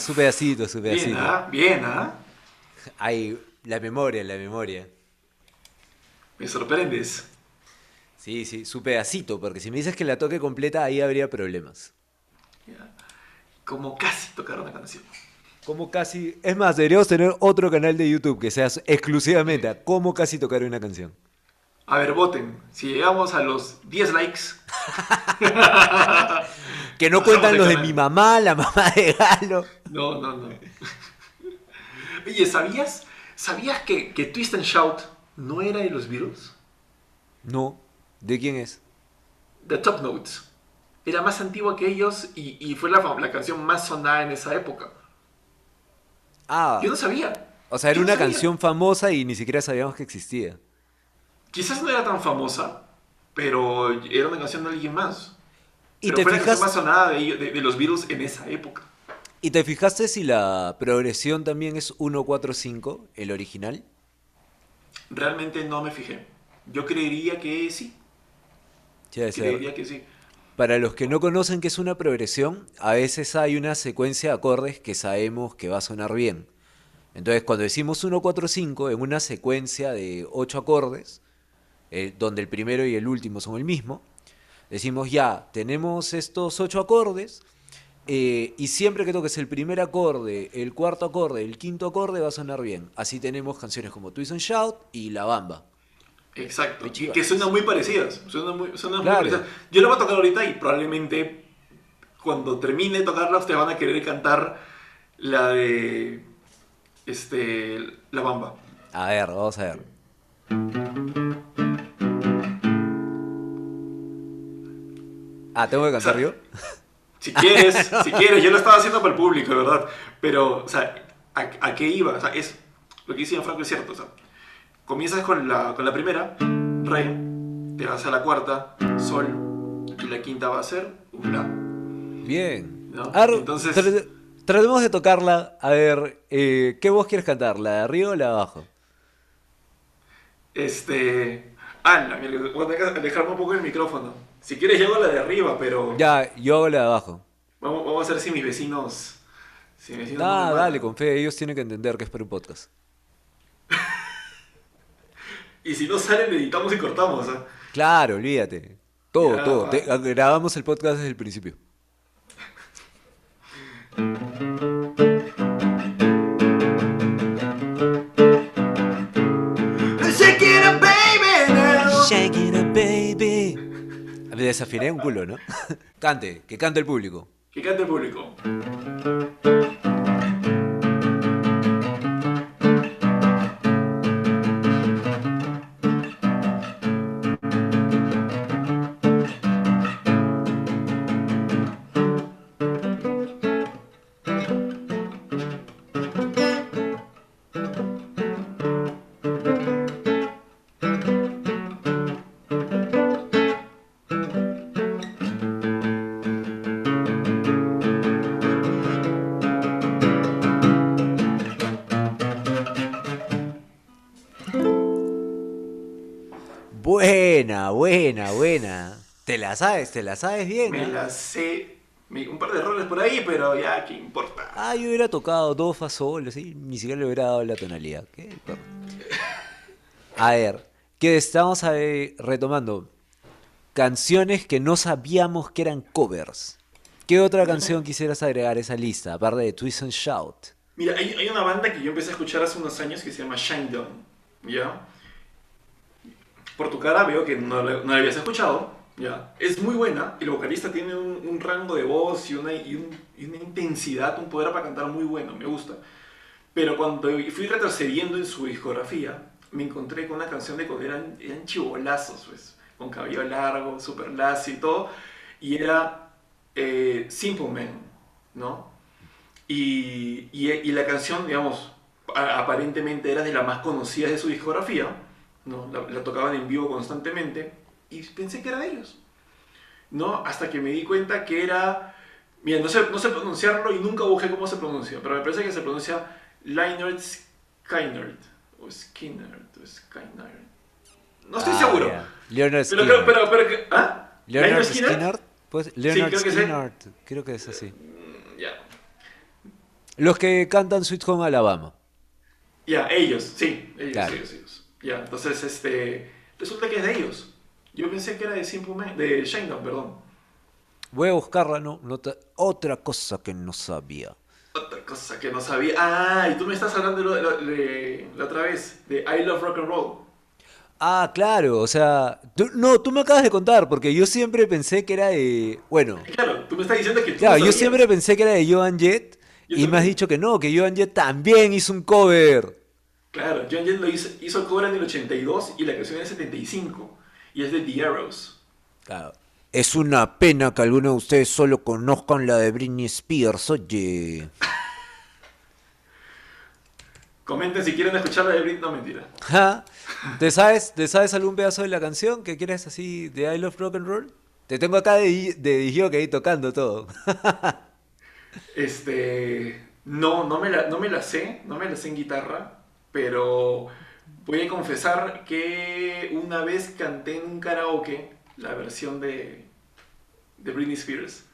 Su pedacito, su Bien, pedacito. ¿ah? Bien, ¿ah? Ay, la memoria, la memoria. Me sorprendes. Sí, sí, su pedacito, porque si me dices que la toque completa, ahí habría problemas. Ya. Como casi tocar una canción. Como casi. Es más, deberíamos tener otro canal de YouTube que sea exclusivamente a cómo casi tocar una canción. A ver, voten. Si llegamos a los 10 likes, Que no cuentan los de mi mamá, la mamá de Galo. No, no, no. Oye, ¿sabías, ¿sabías que, que Twist and Shout no era de los Beatles? No. ¿De quién es? The Top Notes. era más antigua que ellos y, y fue la, la canción más sonada en esa época. Ah, Yo no sabía. o sea, era yo una canción famosa y ni siquiera sabíamos que existía. Quizás no era tan famosa, pero era una canción de alguien más. ¿Y pero te, fue la canción más fijas, sonada de, ellos- de- de los Beatles en esa época. ¿Y te fijaste si la progresión también es 1-4-5, el original? Realmente no me fijé. Yo creería que sí. Sí, ser. Creería que sí. Para los que no conocen qué es una progresión, a veces hay una secuencia de acordes que sabemos que va a sonar bien. Entonces, cuando decimos 1-4-5 en una secuencia de 8 acordes, eh, donde el primero y el último son el mismo, decimos ya, tenemos estos 8 acordes, eh, y siempre que toques el primer acorde, el cuarto acorde, el quinto acorde va a sonar bien. Así tenemos canciones como Twist and Shout y La Bamba. Exacto. Y que suenan muy parecidas. Suenan muy, suenan muy Claro. parecidas. Yo la voy a tocar ahorita y probablemente cuando termine de tocarla ustedes van a querer cantar la de este la bamba. A ver, vamos a ver. Ah, ¿tengo que cantar O sea, yo? Si quieres, si quieres, yo lo estaba haciendo para el público, de verdad. Pero, o sea, ¿a, a qué iba? O sea, es, lo que dice Franco es cierto. O sea, comienzas con la, con la primera, re, te vas a la cuarta, sol, y la quinta va a ser un la. Bien. Entonces- tra- tratemos de tocarla. A ver, eh, ¿qué voz quieres cantar? ¿La de arriba o la de abajo? Este. Ah, la, voy a alejarme un poco el micrófono. Si quieres, llego a la de arriba, pero. Ya, yo hago la de abajo. Vamos, vamos a ver si mis vecinos. Si mis vecinos Ah, no dale, con fe. Ellos tienen que entender que es para un podcast. Y si no salen, editamos y cortamos. ¿ah? Claro, olvídate. Todo, Ya, todo. Te- grabamos el podcast desde el principio. desafiné un culo, ¿no? cante, que cante el público. Que cante el público. Sabes, te la sabes bien. Me ¿ah? la sé. Me- Un par de errores por ahí, pero ya, ¿qué importa? Ah, yo hubiera tocado do, fa, sol, así, ni siquiera le hubiera dado la tonalidad. ¿Qué? A ver, que estamos eh, retomando. Canciones que no sabíamos que eran covers. ¿Qué otra canción quisieras agregar a esa lista, aparte de Twist and Shout? Mira, hay, hay una banda que yo empecé a escuchar hace unos años que se llama Shinedown, ¿ya? Por tu cara veo que no, no la habías escuchado, ¿ya? Es muy buena, el vocalista tiene un, un rango de voz y una, y, un- y una intensidad, un poder para cantar muy bueno, me gusta. Pero cuando fui retrocediendo en su discografía, me encontré con una canción de cuando eran, eran chibolazos, pues, con cabello largo, super lacio y todo, y era eh, Simple Man, ¿no? Y, y- y la canción, digamos, aparentemente era de las más conocidas de su discografía, ¿no? La, la tocaban en vivo constantemente, y pensé que era de ellos, ¿no? Hasta que me di cuenta que era... Mira, no sé, no sé pronunciarlo y nunca busqué cómo se pronuncia, pero me parece que se pronuncia Lynyrd Skynyrd, o Skynyrd, o Skynyrd. No estoy Ah, seguro. ya. Leonard Pero, Skinner. creo- pero, pero, que- ¿ah? Leonard ¿Lynyrd Skinner. Pues, Leonard creo que sí. Skinner. Creo que es así. Mm, Ya. Los que cantan Sweet Home Alabama. Ya, ellos, sí, ellos, Claro. ellos, ellos. Ya, entonces, este, resulta que es de ellos. Yo pensé que era de Simple Man, de Shinedown, perdón. Voy a buscarla, no, no te- otra cosa que no sabía. Otra cosa que no sabía. Ah, y tú me estás hablando de, lo- de- la otra vez, de I Love Rock and Roll. Ah, claro, o sea, tú- no, tú me acabas de contar, porque yo siempre pensé que era de, bueno, Claro, tú me estás diciendo que tú claro, no yo siempre pensé que era de Joan Jett, Yo y me has dicho que no, que Joan Jett también hizo un cover. Claro, John Jett lo hizo, hizo el cover en el 82 y la canción en el 75. Y es de The Arrows. Claro. Es una pena que algunos de ustedes solo conozcan la de Britney Spears, oye. Comenten si quieren escuchar la de Britney. No, mentira. ¿Te sabes, ¿Te sabes algún pedazo de la canción que quieres así de I Love Rock and Roll? Te tengo acá de, de que ahí tocando todo. este. No, no me, la, no me la sé, no me la sé en guitarra, pero voy a confesar que una vez canté en un karaoke la versión de, de Britney Spears.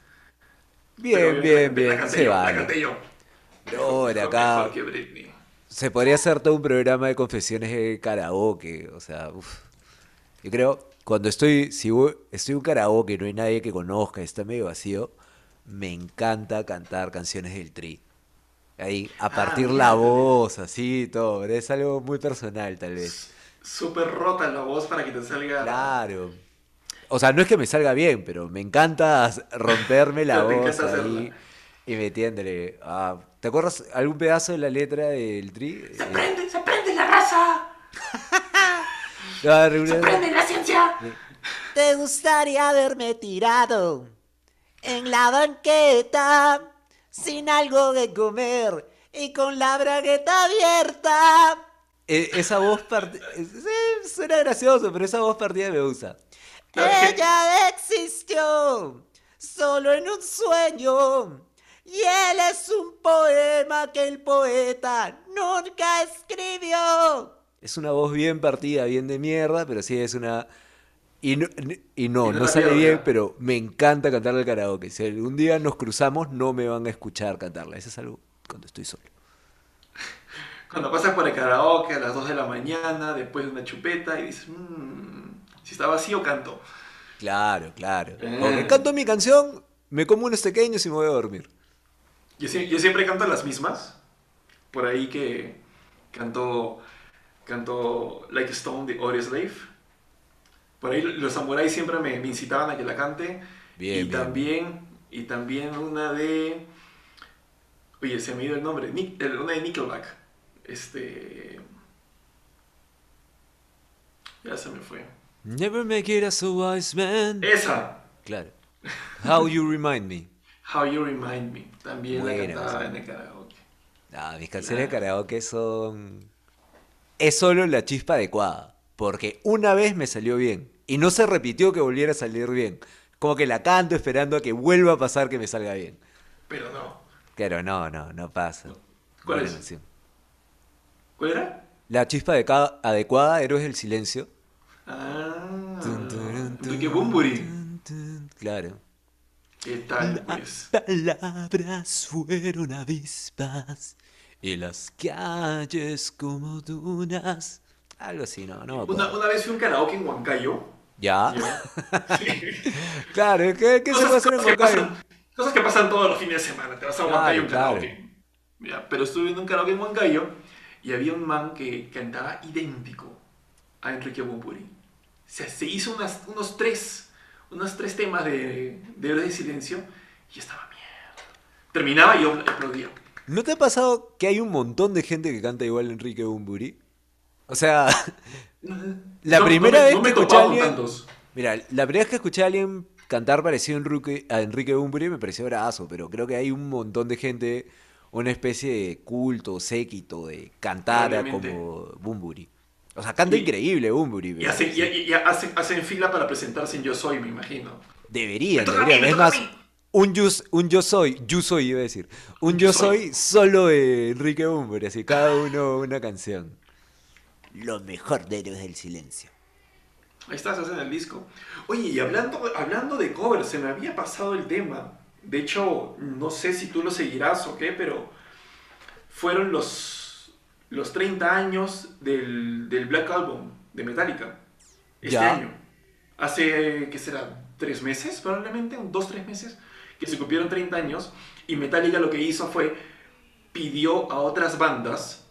Bien, bien, bien. La canté, yo, la canté yo. No, de acá. Se podría hacer todo un programa de confesiones de karaoke. O sea, uff. Yo creo, cuando estoy, si estoy en un karaoke, no hay nadie que conozca, está medio vacío, me encanta cantar canciones del Tri. Ahí, a ah, partir la voz, así, todo. Es algo muy personal, tal vez. Súper rota la voz para que te salga. Claro. O sea, no es que me salga bien, pero me encanta romperme la voz ahí y metiéndole. Ah, ¿Te acuerdas algún pedazo de la letra del tri? ¡Se prende, se prende la raza! ¡Se prende la ciencia! ¿Te gustaría haberme tirado en la banqueta sin algo de comer y con la bragueta abierta? E, esa voz partida. suena gracioso, pero esa voz partida me gusta. Ella existió solo en un sueño. Y él es un poema que el poeta nunca escribió. Es una voz bien partida, bien de mierda, pero sí es una... Y no, y no, no sale bien, pero me encanta cantarle al karaoke. Si algún día nos cruzamos, no me van a escuchar cantarla. Eso es algo cuando estoy solo. Cuando pasas por el karaoke a las 2 de la mañana, después de una chupeta, y dices, mmm, si está vacío, canto. Claro, claro. Eh. canto mi canción, me como unos pequeños y me voy a dormir. Yo, yo, siempre canto las mismas. Por ahí que canto, canto Like Stone de Audio Slave. Por ahí los samuráis siempre me, incitaban a que la cante. Bien, y también y también una de Oye, se me ha ido el nombre, una de Nickelback. Este ya se me fue. Never make it as a wise man. Esa. Claro. How you remind me. How you remind me. También la cantaba en el karaoke. Ah, mis canciones de karaoke son. Es solo la chispa adecuada. Porque una vez me salió bien. Y no se repitió que volviera a salir bien. Como que la canto esperando a que vuelva a pasar que me salga bien. Pero no. Pero no, no, no pasa. ¿Cuál es? ¿Cuál era? La chispa adecuada, Héroes del Silencio. Ah. Bumburi. Claro. ¿Qué tal, pues? Las palabras fueron avispas y las calles como dunas. Algo así, ¿no? no una, una, vez fui a un karaoke en Huancayo. ¿Ya? claro, ¿qué, qué se puede hacer en Huancayo? cosas que pasan todos los fines de semana. Te vas a Huancayo un karaoke. Ya, pero estuve en un karaoke en Huancayo y había un man que cantaba idéntico a Enrique Bumburi se hizo unos, tres, unos tres temas de, de de silencio y estaba mierda. Terminaba y yo aplaudía. ¿No te ha pasado que hay un montón de gente que canta igual a Enrique Bumburi? O sea, la primera vez que escuché a alguien... Mira, la primera vez que escuché a alguien cantar parecido a Enrique, Bumburi me pareció brazo, pero creo que hay un montón de gente, una especie de culto, séquito de cantar como Bumburi. O sea, canta increíble Bumburi. Y, hacen, fila para presentarse en Yo Soy, me imagino. Deberían, deberían. Es más, un yo, un yo Soy, Yo Soy iba a decir. Un Yo, soy. solo de Enrique Bumburi, así cada uno una canción. Lo mejor de Héroes del Silencio. Ahí estás, en el disco. Oye, y hablando, hablando de covers, se me había pasado el tema. De hecho, no sé si tú lo seguirás o qué, pero fueron los los 30 años del, Black Album de Metallica. Este año. Hace, ¿qué será? ¿Tres meses probablemente? ¿Dos, tres meses? Que se cumplieron 30 años. Y Metallica lo que hizo fue pidió a otras bandas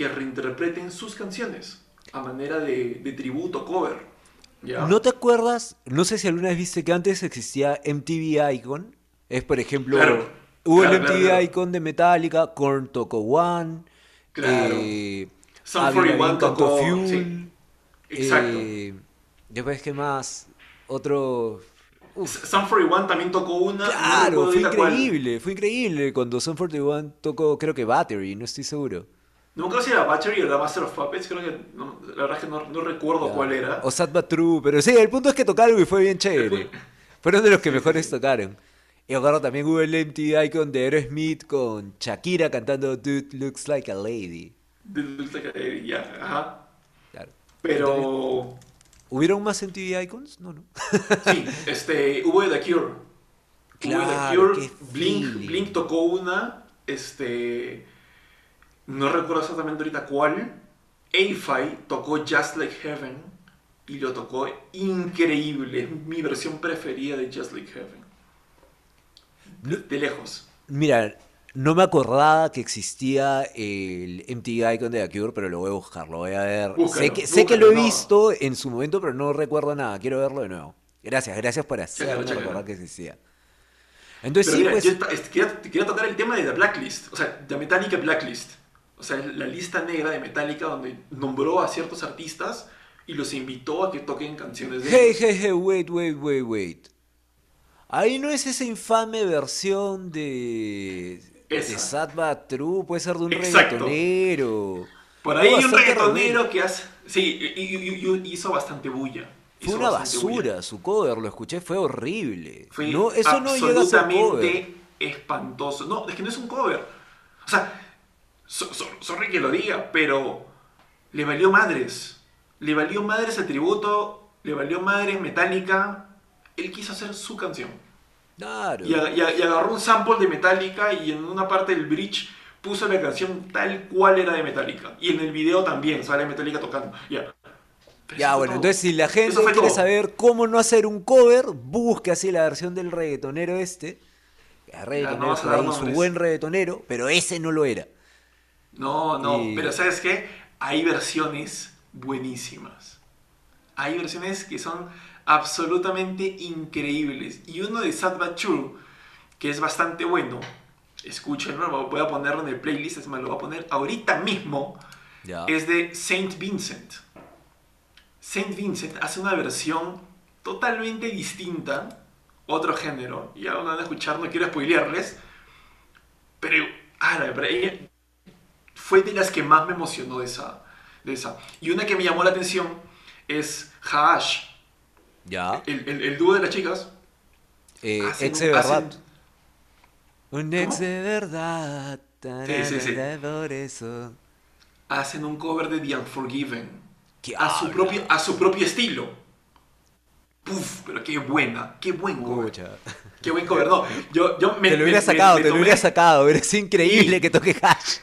que reinterpreten sus canciones a manera de, tributo, cover. ¿No te acuerdas? No sé si alguna vez viste que antes existía MTV Icon. Es, por ejemplo, hubo el MTV Icon de Metallica, Korn tocó One, Claro. Eh, Some 41 tocó Fuel. Sí. Exacto. Eh, después, ¿qué más? Otro. Sun 41 también tocó una. Claro, fue increíble, fue increíble cuando Sun 41 tocó, creo que Battery, no estoy seguro. No me acuerdo si era Battery o era Master of Puppets, creo que. no, la verdad es que no, no recuerdo cuál era. O Sad But True, pero sí, el punto es que tocó algo y fue bien chévere. Fueron de los que mejores tocaron. Y acuerdo también hubo el MTV Icon de Aerosmith con Shakira cantando Dude Looks Like a Lady. Eh, Ya, ajá. Claro. Pero. ¿Hubieron más MTV Icons? No, no. Sí, este, hubo The Cure. hubo Claro, The qué Cure. Blink. Blink tocó una. Este. No recuerdo exactamente ahorita cuál. A-Fi tocó Just Like Heaven. Y lo tocó increíble. Es mi versión preferida de Just Like Heaven. De, de lejos. Mira, no me acordaba que existía el MTV Icon de The Cure, pero lo voy a buscar, lo voy a ver. Búscalo, sé que, sé que lo he no. visto en su momento, pero no recuerdo nada. Quiero verlo de nuevo. Gracias, gracias por hacerme recordar que existía. Entonces Pero sí, mira, pues... yo quería, quería tocar el tema de The Blacklist, o sea, de Metallica Blacklist. O sea, la lista negra de Metallica donde nombró a ciertos artistas y los invitó a que toquen canciones de Hey, hey, hey, wait, wait, wait, wait. Ahí no es esa infame versión de. Esa. De But True, puede ser de un Exacto. reggaetonero. Por ahí hay un reggaetonero que hace... Sí, y, y- y- hizo bastante bulla. Fue una bulla. basura, su cover, lo escuché, fue horrible. Fue no, eso no llega a ser cover. absolutamente espantoso. No, es que no es un cover. O sea, so- so- sorry que lo diga, pero le valió madres. Le valió madres el tributo, le valió madres Metallica. Él quiso hacer su canción. Claro. Y, ag- y ag- y agarró un sample de Metallica y en una parte del bridge puso la canción tal cual era de Metallica. Y en el video también sale Metallica tocando. Ya. Ya, bueno, todo. entonces si la gente quiere todo. saber cómo no hacer un cover, busque así la versión del reggaetonero este. El reggaetonero vas a por dar ahí, su buen reggaetonero, pero ese no lo era. No, no, Y- pero ¿sabes qué? Hay versiones buenísimas. Hay versiones que son absolutamente increíbles. Y uno de Sad But True, que es bastante bueno, escúchenlo, voy a ponerlo en el playlist, es más, lo voy a poner ahorita mismo, Ya. es de Saint Vincent. Saint Vincent hace una versión totalmente distinta, otro género, ya lo van a escuchar, no quiero spoilearles, pero, ah, pero ella fue de las que más me emocionó de esa, de esa. Y una que me llamó la atención es Haash, Ya. el, el, el dúo de las chicas. Eh, hacen ex de verdad. hacen- Un ex de verdad. Sí, sí, sí. tararara, Por eso. hacen un cover de The Unforgiven ¿Qué a su, propio, a su propio estilo. Puf, pero qué buena, qué buen cover. Qué buen cover. No, yo, yo me, Te lo hubiera me- sacado, me te lo hubiera sacado. Hubiera sido increíble Sí. que toque hash.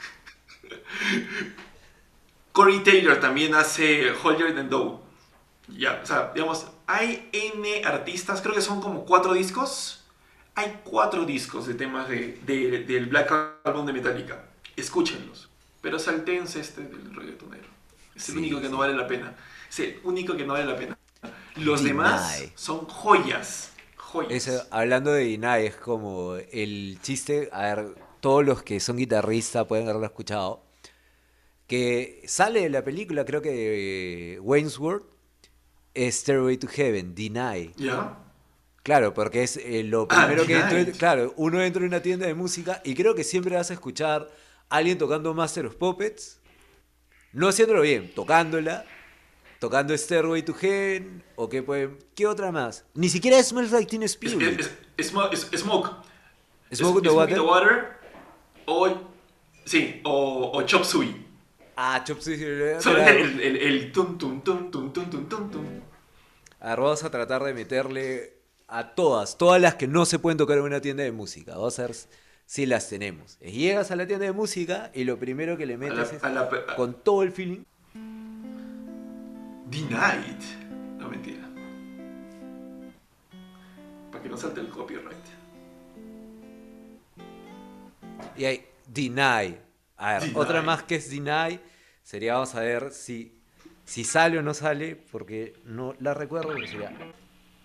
Corey Taylor también hace Holier and Dough. Ya, o sea, digamos, hay N artistas, creo que son como cuatro discos. Hay cuatro discos de temas de, de- del Black Album de Metallica. Escúchenlos. Pero saltense este del reggaetonero. Es el Sí, único que no vale la pena. Es el único que no vale la pena. Los demás son joyas. Joyas. Eso, hablando de Inai, es como el chiste, a ver, todos los que son guitarristas pueden haberlo escuchado, que sale de la película, creo que de Wayne's World, es Stairway to Heaven, Deny. ¿Ya? Claro, porque es eh, lo Ah, primero que entra, claro, uno entra en una tienda de música y creo que siempre vas a escuchar a alguien tocando Master of Puppets, no haciéndolo bien, tocándola, tocando Stairway to Heaven, o qué pueden, ¿qué otra más? Ni siquiera Smells Like Teen Es, Spirit. es- es- Smo- es- Smoke. Smoke the Water. Water, O, sí, o, o Chop Suey. Ah, Chop el, el, el tum tum tum tum tum tum tum tum. A ver, vamos a tratar de meterle a todas, todas las que no se pueden tocar en una tienda de música. Vamos a ver si las tenemos. Llegas a la tienda de música y lo primero que le A la, metes es a la, a- con todo el feeling. Denied. No, mentira. Para que no salte el copyright. Y hay Deny. A ver, otra más que es Deny sería, vamos a ver si, si sale o no sale, porque no la recuerdo, pero sería.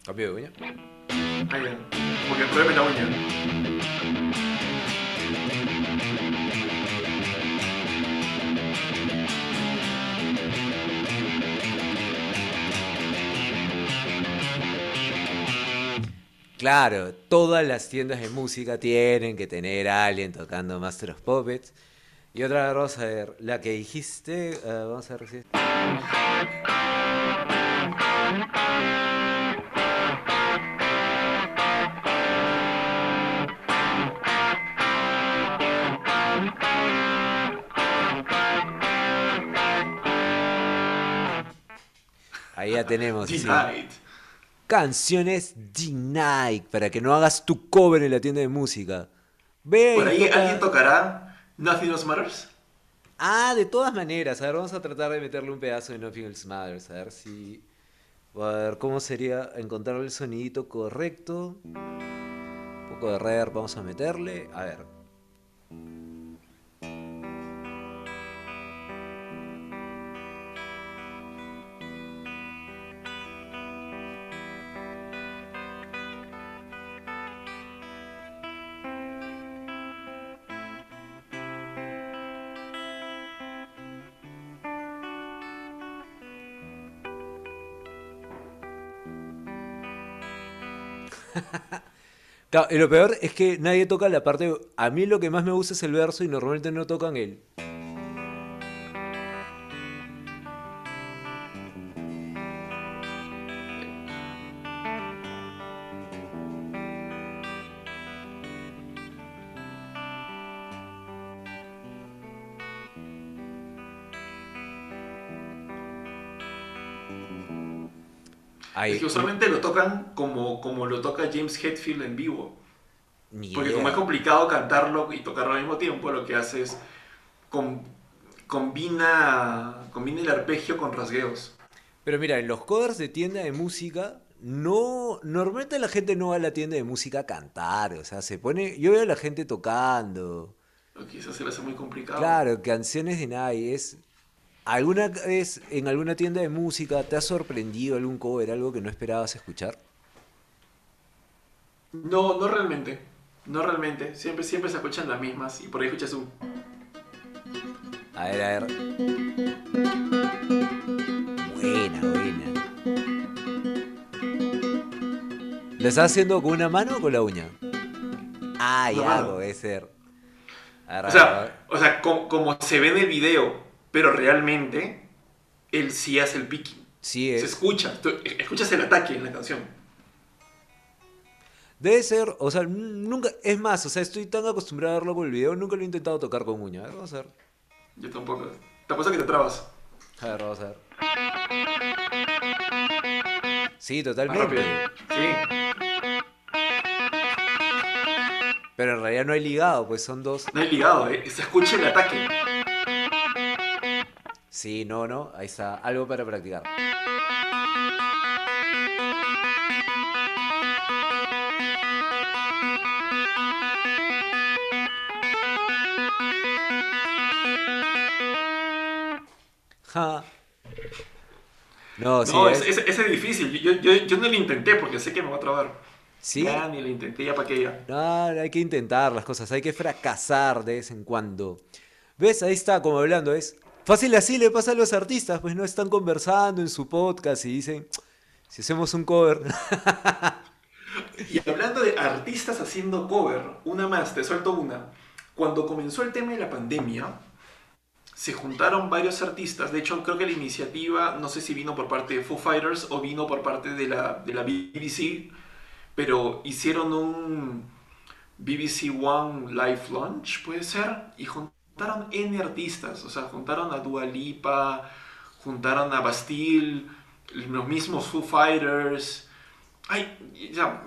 Cambio de uña. Porque pruebe la uña. Claro, todas las tiendas de música tienen que tener a alguien tocando Master of Puppets. Y otra, vamos a ver, la que dijiste, eh, vamos a ver si... Ahí ya tenemos. sí. Canciones Denied, para que no hagas tu cover en la tienda de música. Ve Por ahí toca- alguien tocará Nothing Else Matters. Ah, de todas maneras. A ver, vamos a tratar de meterle un pedazo de Nothing Else Matters. A ver si. A ver, ¿cómo sería encontrar el sonidito correcto? Un poco de reverb vamos a meterle. A ver. Claro, y lo peor es que nadie toca la parte. A mí lo que más me gusta es el verso y normalmente no tocan él. Es que usualmente lo tocan como, como lo toca James Hetfield en vivo. ni Porque idea. como es complicado cantarlo y tocarlo al mismo tiempo, lo que hace es com- combina, combina el arpegio con rasgueos. Pero mira, en los covers de tienda de música, no. Normalmente la gente no va a la tienda de música a cantar. O sea, se pone. Yo veo a la gente tocando. Lo quizás se le hace muy complicado. Claro, canciones de nadie. Es. ¿Alguna vez en alguna tienda de música te ha sorprendido algún cover, algo que no esperabas escuchar? No, no realmente. No realmente. Siempre, siempre se escuchan las mismas y por ahí escuchas un... A ver, a ver. Buena, buena. ¿Lo estás haciendo con una mano o con la uña? Ah, ya, puede ser. A ver, O a ver, a ver. sea, o sea co- como se ve en el video, pero realmente él sí hace el picking. Sí, Se es. escucha. Tú escuchas el ataque en la canción. Debe ser, o sea, nunca, es más, o sea, estoy tan acostumbrado a verlo con el video, nunca lo he intentado tocar con uña. A ver, vamos a ver. Yo tampoco. Te apuesto que te trabas. A ver, vamos a ver. Sí, totalmente. Sí. Pero en realidad no hay ligado, pues son dos. No hay ligado, ¿eh? Se escucha el ataque. Sí, no, no, ahí está, algo para practicar. Ja. No, sí, no, es- es, es- ese es difícil. Yo, yo, yo no lo intenté porque sé que me va a trabar. sí. Ya ni lo intenté, ya para qué ya. No, hay que intentar las cosas, hay que fracasar de vez en cuando. ¿Ves? Ahí está, como hablando, es fácil así le pasa a los artistas, pues no están conversando en su podcast y dicen, si hacemos un cover. Y hablando de artistas haciendo cover, una más, te suelto una. Cuando comenzó el tema de la pandemia, se juntaron varios artistas. De hecho, creo que la iniciativa, no sé si vino por parte de Foo Fighters o vino por parte de la, de la BBC, pero hicieron un BBC One Live Launch, puede ser, y juntaron N artistas. O sea, juntaron a Dua Lipa, juntaron a Bastille, los mismos Foo Fighters. Ay, ya,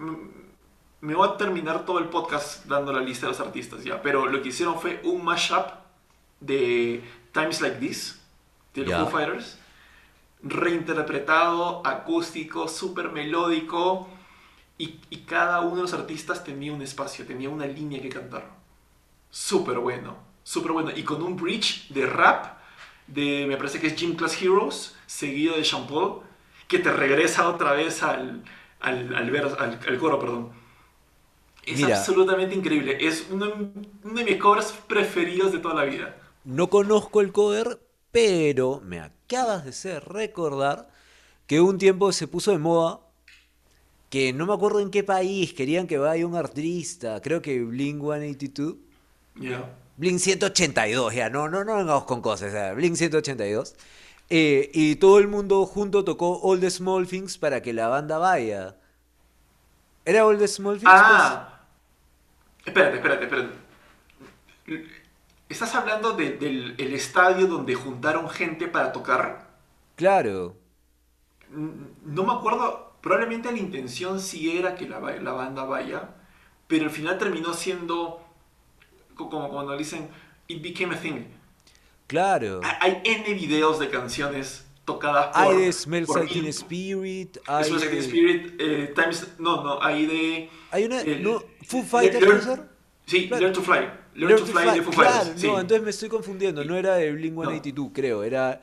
me voy a terminar todo el podcast dando la lista de los artistas ya, pero lo que hicieron fue un mashup de Times Like This, de los Ya. Foo Fighters, reinterpretado, acústico, súper melódico, y, y cada uno de los artistas tenía un espacio, tenía una línea que cantar. Súper bueno, súper bueno, y con un bridge de rap, de, me parece que es Gym Class Heroes, seguido de Jean Paul, que te regresa otra vez al, al, al, vers- al- al coro, perdón. Es Mira. absolutamente increíble. Es uno, uno de mis covers preferidos de toda la vida. No conozco el cover, pero me acabas de hacer recordar que un tiempo se puso de moda que no me acuerdo en qué país querían que vaya un artista, creo que Blink 182. Ya. Blink 182, ya, no, no, no vengamos con cosas, ya, Blink 182. Eh, y todo el mundo junto tocó All the Small Things para que la banda vaya. ¿Era All the Small Things? Ah, espérate, espérate, espérate. ¿Estás hablando de- del el estadio donde juntaron gente para tocar? Pues, Claro. No me acuerdo, probablemente la intención sí era que la, la banda vaya, pero al final terminó siendo como cuando dicen, it became a thing. Claro. Ha- Hay N videos de canciones tocadas por... Hay de Smells por Like in- Spirit, hay Smells Like de- Spirit, eh, Times... No, no, hay de... Hay una... el- no, Foo Fighters, ¿puede ser? Sí, Claro. Learn to Fly. Learn, Learn to to Fly, Fly, de Foo claro, Fighters. sí. no, entonces me estoy confundiendo, no era de Blink 182, creo, era...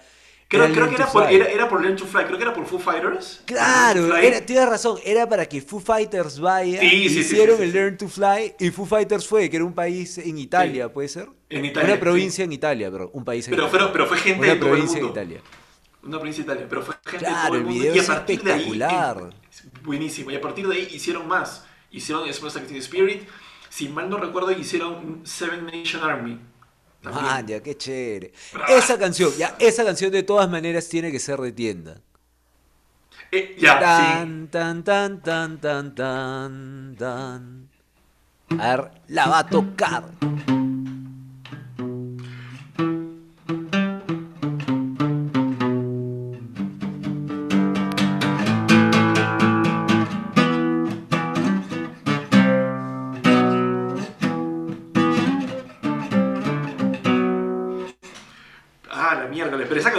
Creo, creo que era por, era, era por Learn to Fly, creo que era por Foo Fighters. Claro, era, tienes razón, era para que Foo Fighters vaya, Sí, sí, hicieron sí, el. Learn to Fly y Foo Fighters fue, que era un país en Italia, ¿puede ser? En Italia, Una provincia en Italia, pero un país en Pero, Italia. pero, pero fue gente Una de todo el provincia en mundo. Italia. Una provincia de Italia, pero fue gente Claro, de todo el el mundo. video y a partir de ahí, espectacular. buenísimo. Y a partir de ahí hicieron más. Hicieron Like Teen Spirit. Si mal no recuerdo, hicieron Seven Nation Army. También. Man, ya, qué chévere. Esa canción, ya, esa canción de todas maneras tiene que ser de tienda. Eh, ya, sí. Tan, tan, tan, tan, tan, tan, tan. A ver, la va a tocar.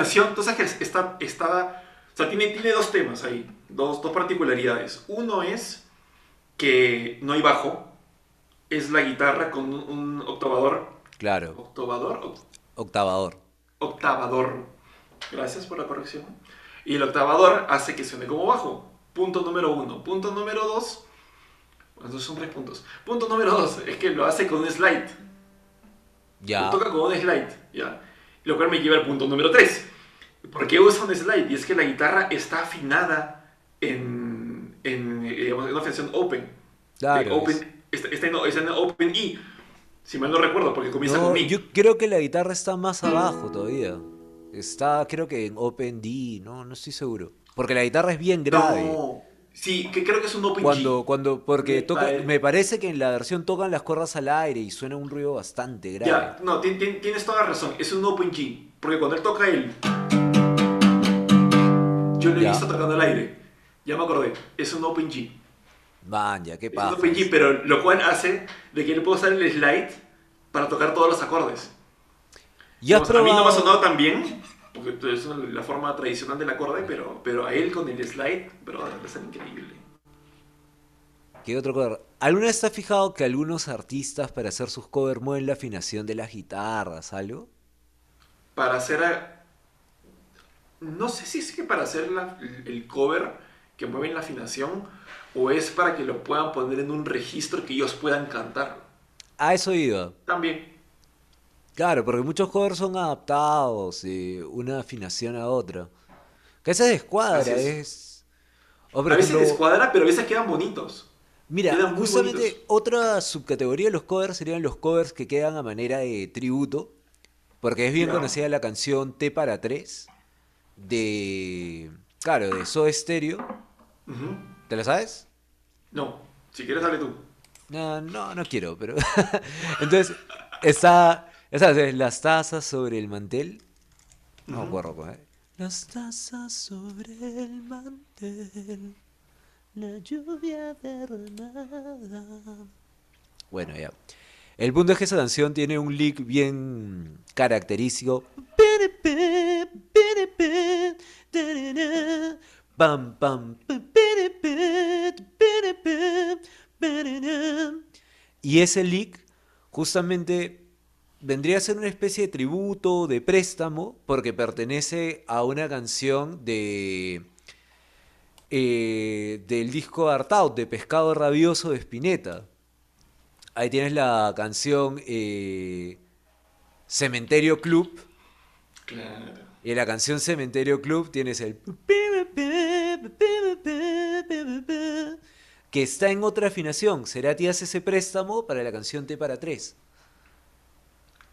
Canción, tú sabes que está, está, o sea, tiene, tiene dos temas ahí, dos, dos particularidades. Uno es que no hay bajo, es la guitarra con un, un octavador. Claro, ¿Octavador? Oct- octavador. octavador. Gracias por la corrección. Y el octavador hace que suene como bajo. Punto número uno. Punto número dos. Bueno, son tres puntos. Punto número dos es que lo hace con un slide. Ya. Lo toca con un slide, ¿ya? Lo cual me lleva al punto número 3. ¿Por qué usa un slide? Y es que la guitarra está afinada en, en, digamos, en una afinación open. Claro, open está, está en, está en open E. Si mal no recuerdo, porque comienza No, con Mi. yo creo que la guitarra está más abajo todavía. Está, creo que en Open D, no, no estoy seguro. Porque la guitarra es bien grave. No. Sí, que creo que es un open Cuando, G. cuando, porque Me toca, me parece que en la versión tocan las cuerdas al aire y suena un ruido bastante grave. Ya, no, ti- ti- tienes toda razón. Es un open G. Porque cuando él toca el... Yo lo he Ya. visto tocando al aire. Ya me acordé. Es un open G. Man, ya, qué Es un paja. open G, pero lo cual hace de que él pueda usar el slide para tocar todos los acordes. ¿Ya has Digamos, A mí no me ha sonado tan bien, porque es la forma tradicional del acorde, pero, pero a él con el slide, bro, es increíble. ¿Qué otro cover? ¿Alguna vez te has fijado que algunos artistas para hacer sus covers mueven la afinación de las guitarras, algo? Para hacer... a- No sé si es que para hacer la- el cover que mueven la afinación o es para que lo puedan poner en un registro que ellos puedan cantar. A eso iba. También. Claro, porque muchos covers son adaptados de una afinación a otra. Que esa descuadra, es. es... O por a veces ejemplo, descuadra, pero a veces quedan bonitos. Mira, quedan justamente bonitos. otra subcategoría de los covers serían los covers que quedan a manera de tributo, porque es bien conocida la canción T para 3 de, claro, de Soda Stereo. ¿Te la sabes? No, si quieres dale tú. No, no, no quiero, pero... Entonces, está, esa es las tazas sobre el mantel. No me acuerdo es. Las tazas sobre el mantel, la lluvia derramada. Bueno, ya. El punto es que esa canción tiene un lick bien característico. Y ese lick justamente vendría a ser una especie de tributo, de préstamo, porque pertenece a una canción de eh, del disco Art Out, de Pescado Rabioso de Spinetta. Ahí tienes la canción eh, Cementerio Club. Claro. Y en la canción Cementerio Club tienes el... que está en otra afinación. Cerati hace ese préstamo para la canción T para 3.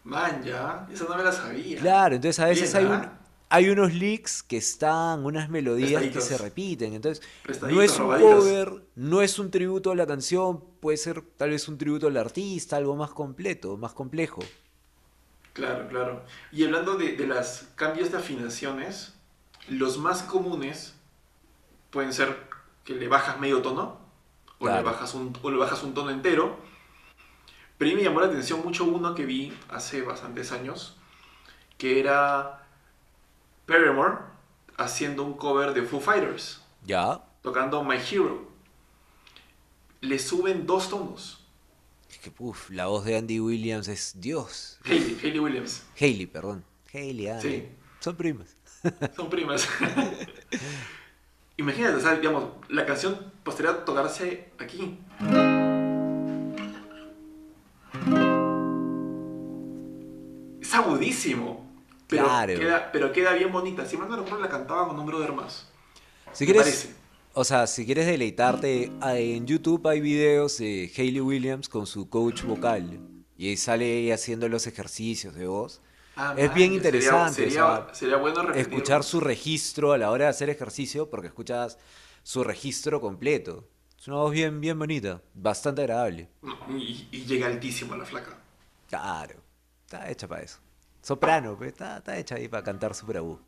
Man, ya, esa no me la sabía. Claro, entonces a veces Bien, hay, un, ¿ah? hay unos leaks que están, unas melodías que se repiten. Entonces, no es un robaditos. cover, no es un tributo a la canción, puede ser tal vez un tributo al artista, algo más completo, más complejo. Claro, claro. Y hablando de, de los cambios de afinaciones, los más comunes pueden ser que le bajas medio tono o, le bajas un, o le bajas un tono entero. Pero a mí me llamó la atención mucho uno que vi hace bastantes años, que era Paramore haciendo un cover de Foo Fighters, Ya. tocando My Hero. Le suben dos tonos. Es que, uf, la voz de Andy Williams es Dios. Hayley, Hayley Williams. Hailey, perdón. Hailey, Andy. Sí. Son primas. Son primas. Imagínate, o sea, digamos, la canción posterior a tocarse aquí. Es agudísimo. Pero, Claro. queda, pero queda bien bonita. Si mal no recuerdo, la cantaba con un brother más. Si quieres, parece. O sea, si quieres deleitarte, ah, en YouTube hay videos de Hailey Williams con su coach vocal. Y ahí sale ella haciendo los ejercicios de voz. Ah, es man, bien interesante, Sería, o sería- sea, sería bueno repetirlo. Escuchar su registro a la hora de hacer ejercicio, porque escuchas su registro completo. Es una voz bien, bien bonita, bastante agradable. Y, y llega altísimo la flaca. Claro, está hecha para eso. Soprano, pues, está, está hecha ahí para cantar super agudo.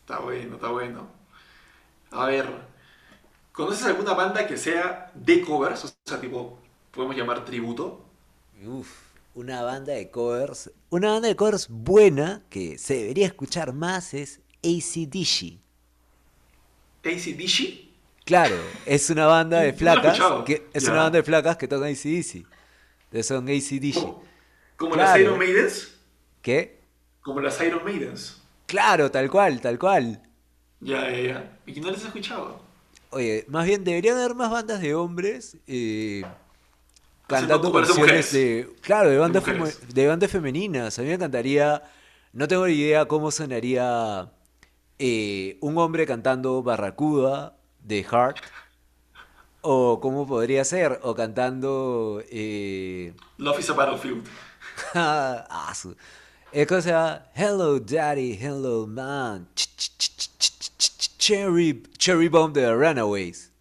Está bueno, está bueno. A ver, ¿conoces alguna banda que sea de covers? O sea, tipo, podemos llamar tributo. Uf, una banda de covers. Una banda de covers buena que se debería escuchar más es ACDC. ACDC. Claro, es una banda de flacas. Que, es Ya. una banda de flacas que tocan ACDC. De son ACDC. Como, como Claro. las Iron Maidens. ¿Qué? Como las Iron Maidens. Claro, tal cual, tal cual. Ya, ya, ya. ¿Y no les he escuchado? Oye, más bien deberían haber más bandas de hombres eh, cantando de canciones de. Claro, de bandas, De de bandas femeninas. A mí me encantaría. No tengo ni idea cómo sonaría eh, un hombre cantando Barracuda de Heart. O cómo podría ser. O cantando. Eh, Love is a Battlefield. ah, su- Es cosa. Hello, daddy. Hello, man. Ch- ch- ch- Cherry, cherry Bomb de Runaways.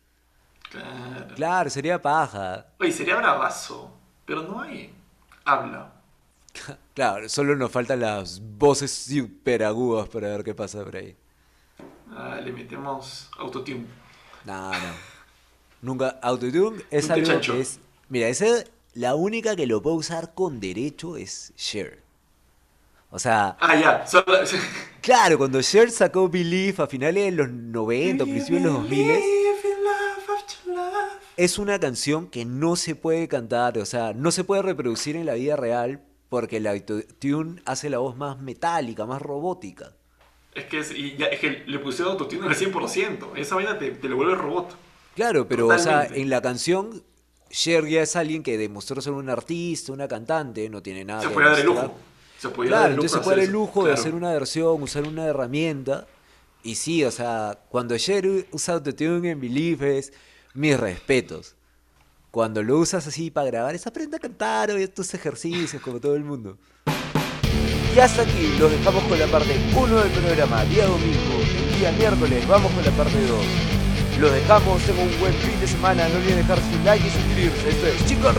Claro. Claro, sería paja. Oye, sería bravazo. Pero no hay. Habla. Claro, solo nos faltan las voces super agudas para ver qué pasa por ahí. Ah, le metemos autotune. No, no. Nunca. Autotune es Nunca algo chancho. que es. Mira, esa, la única que lo puedo usar con derecho es Cher. O sea, Ah, ya. Claro, cuando Cher sacó Believe a finales de los 90, principios de los 2000, Believe in love after love. es una canción que no se puede cantar, o sea, no se puede reproducir en la vida real porque el autotune hace la voz más metálica, más robótica. Es que, es, y ya, es que le pusieron autotune al 100%. Esa vaina te, te lo vuelve robot. Claro, pero o sea, en la canción, Cher ya es alguien que demostró ser un artista, una cantante, no tiene nada Se puede dar el lujo. Se Claro, dar el lujo. entonces se de puede dar el lujo de hacer una versión, usar una herramienta. Y sí, o sea, cuando Cher usa autotune en Believe es mis respetos. Cuando lo usas así para grabar, es aprende a cantar o estos ejercicios como todo el mundo. Y hasta aquí los dejamos con la parte 1 del programa, día domingo. El día miércoles vamos con la parte 2. Los dejamos, tengan un buen fin de semana. No olviden dejar su like y suscribirse. Esto es Chico.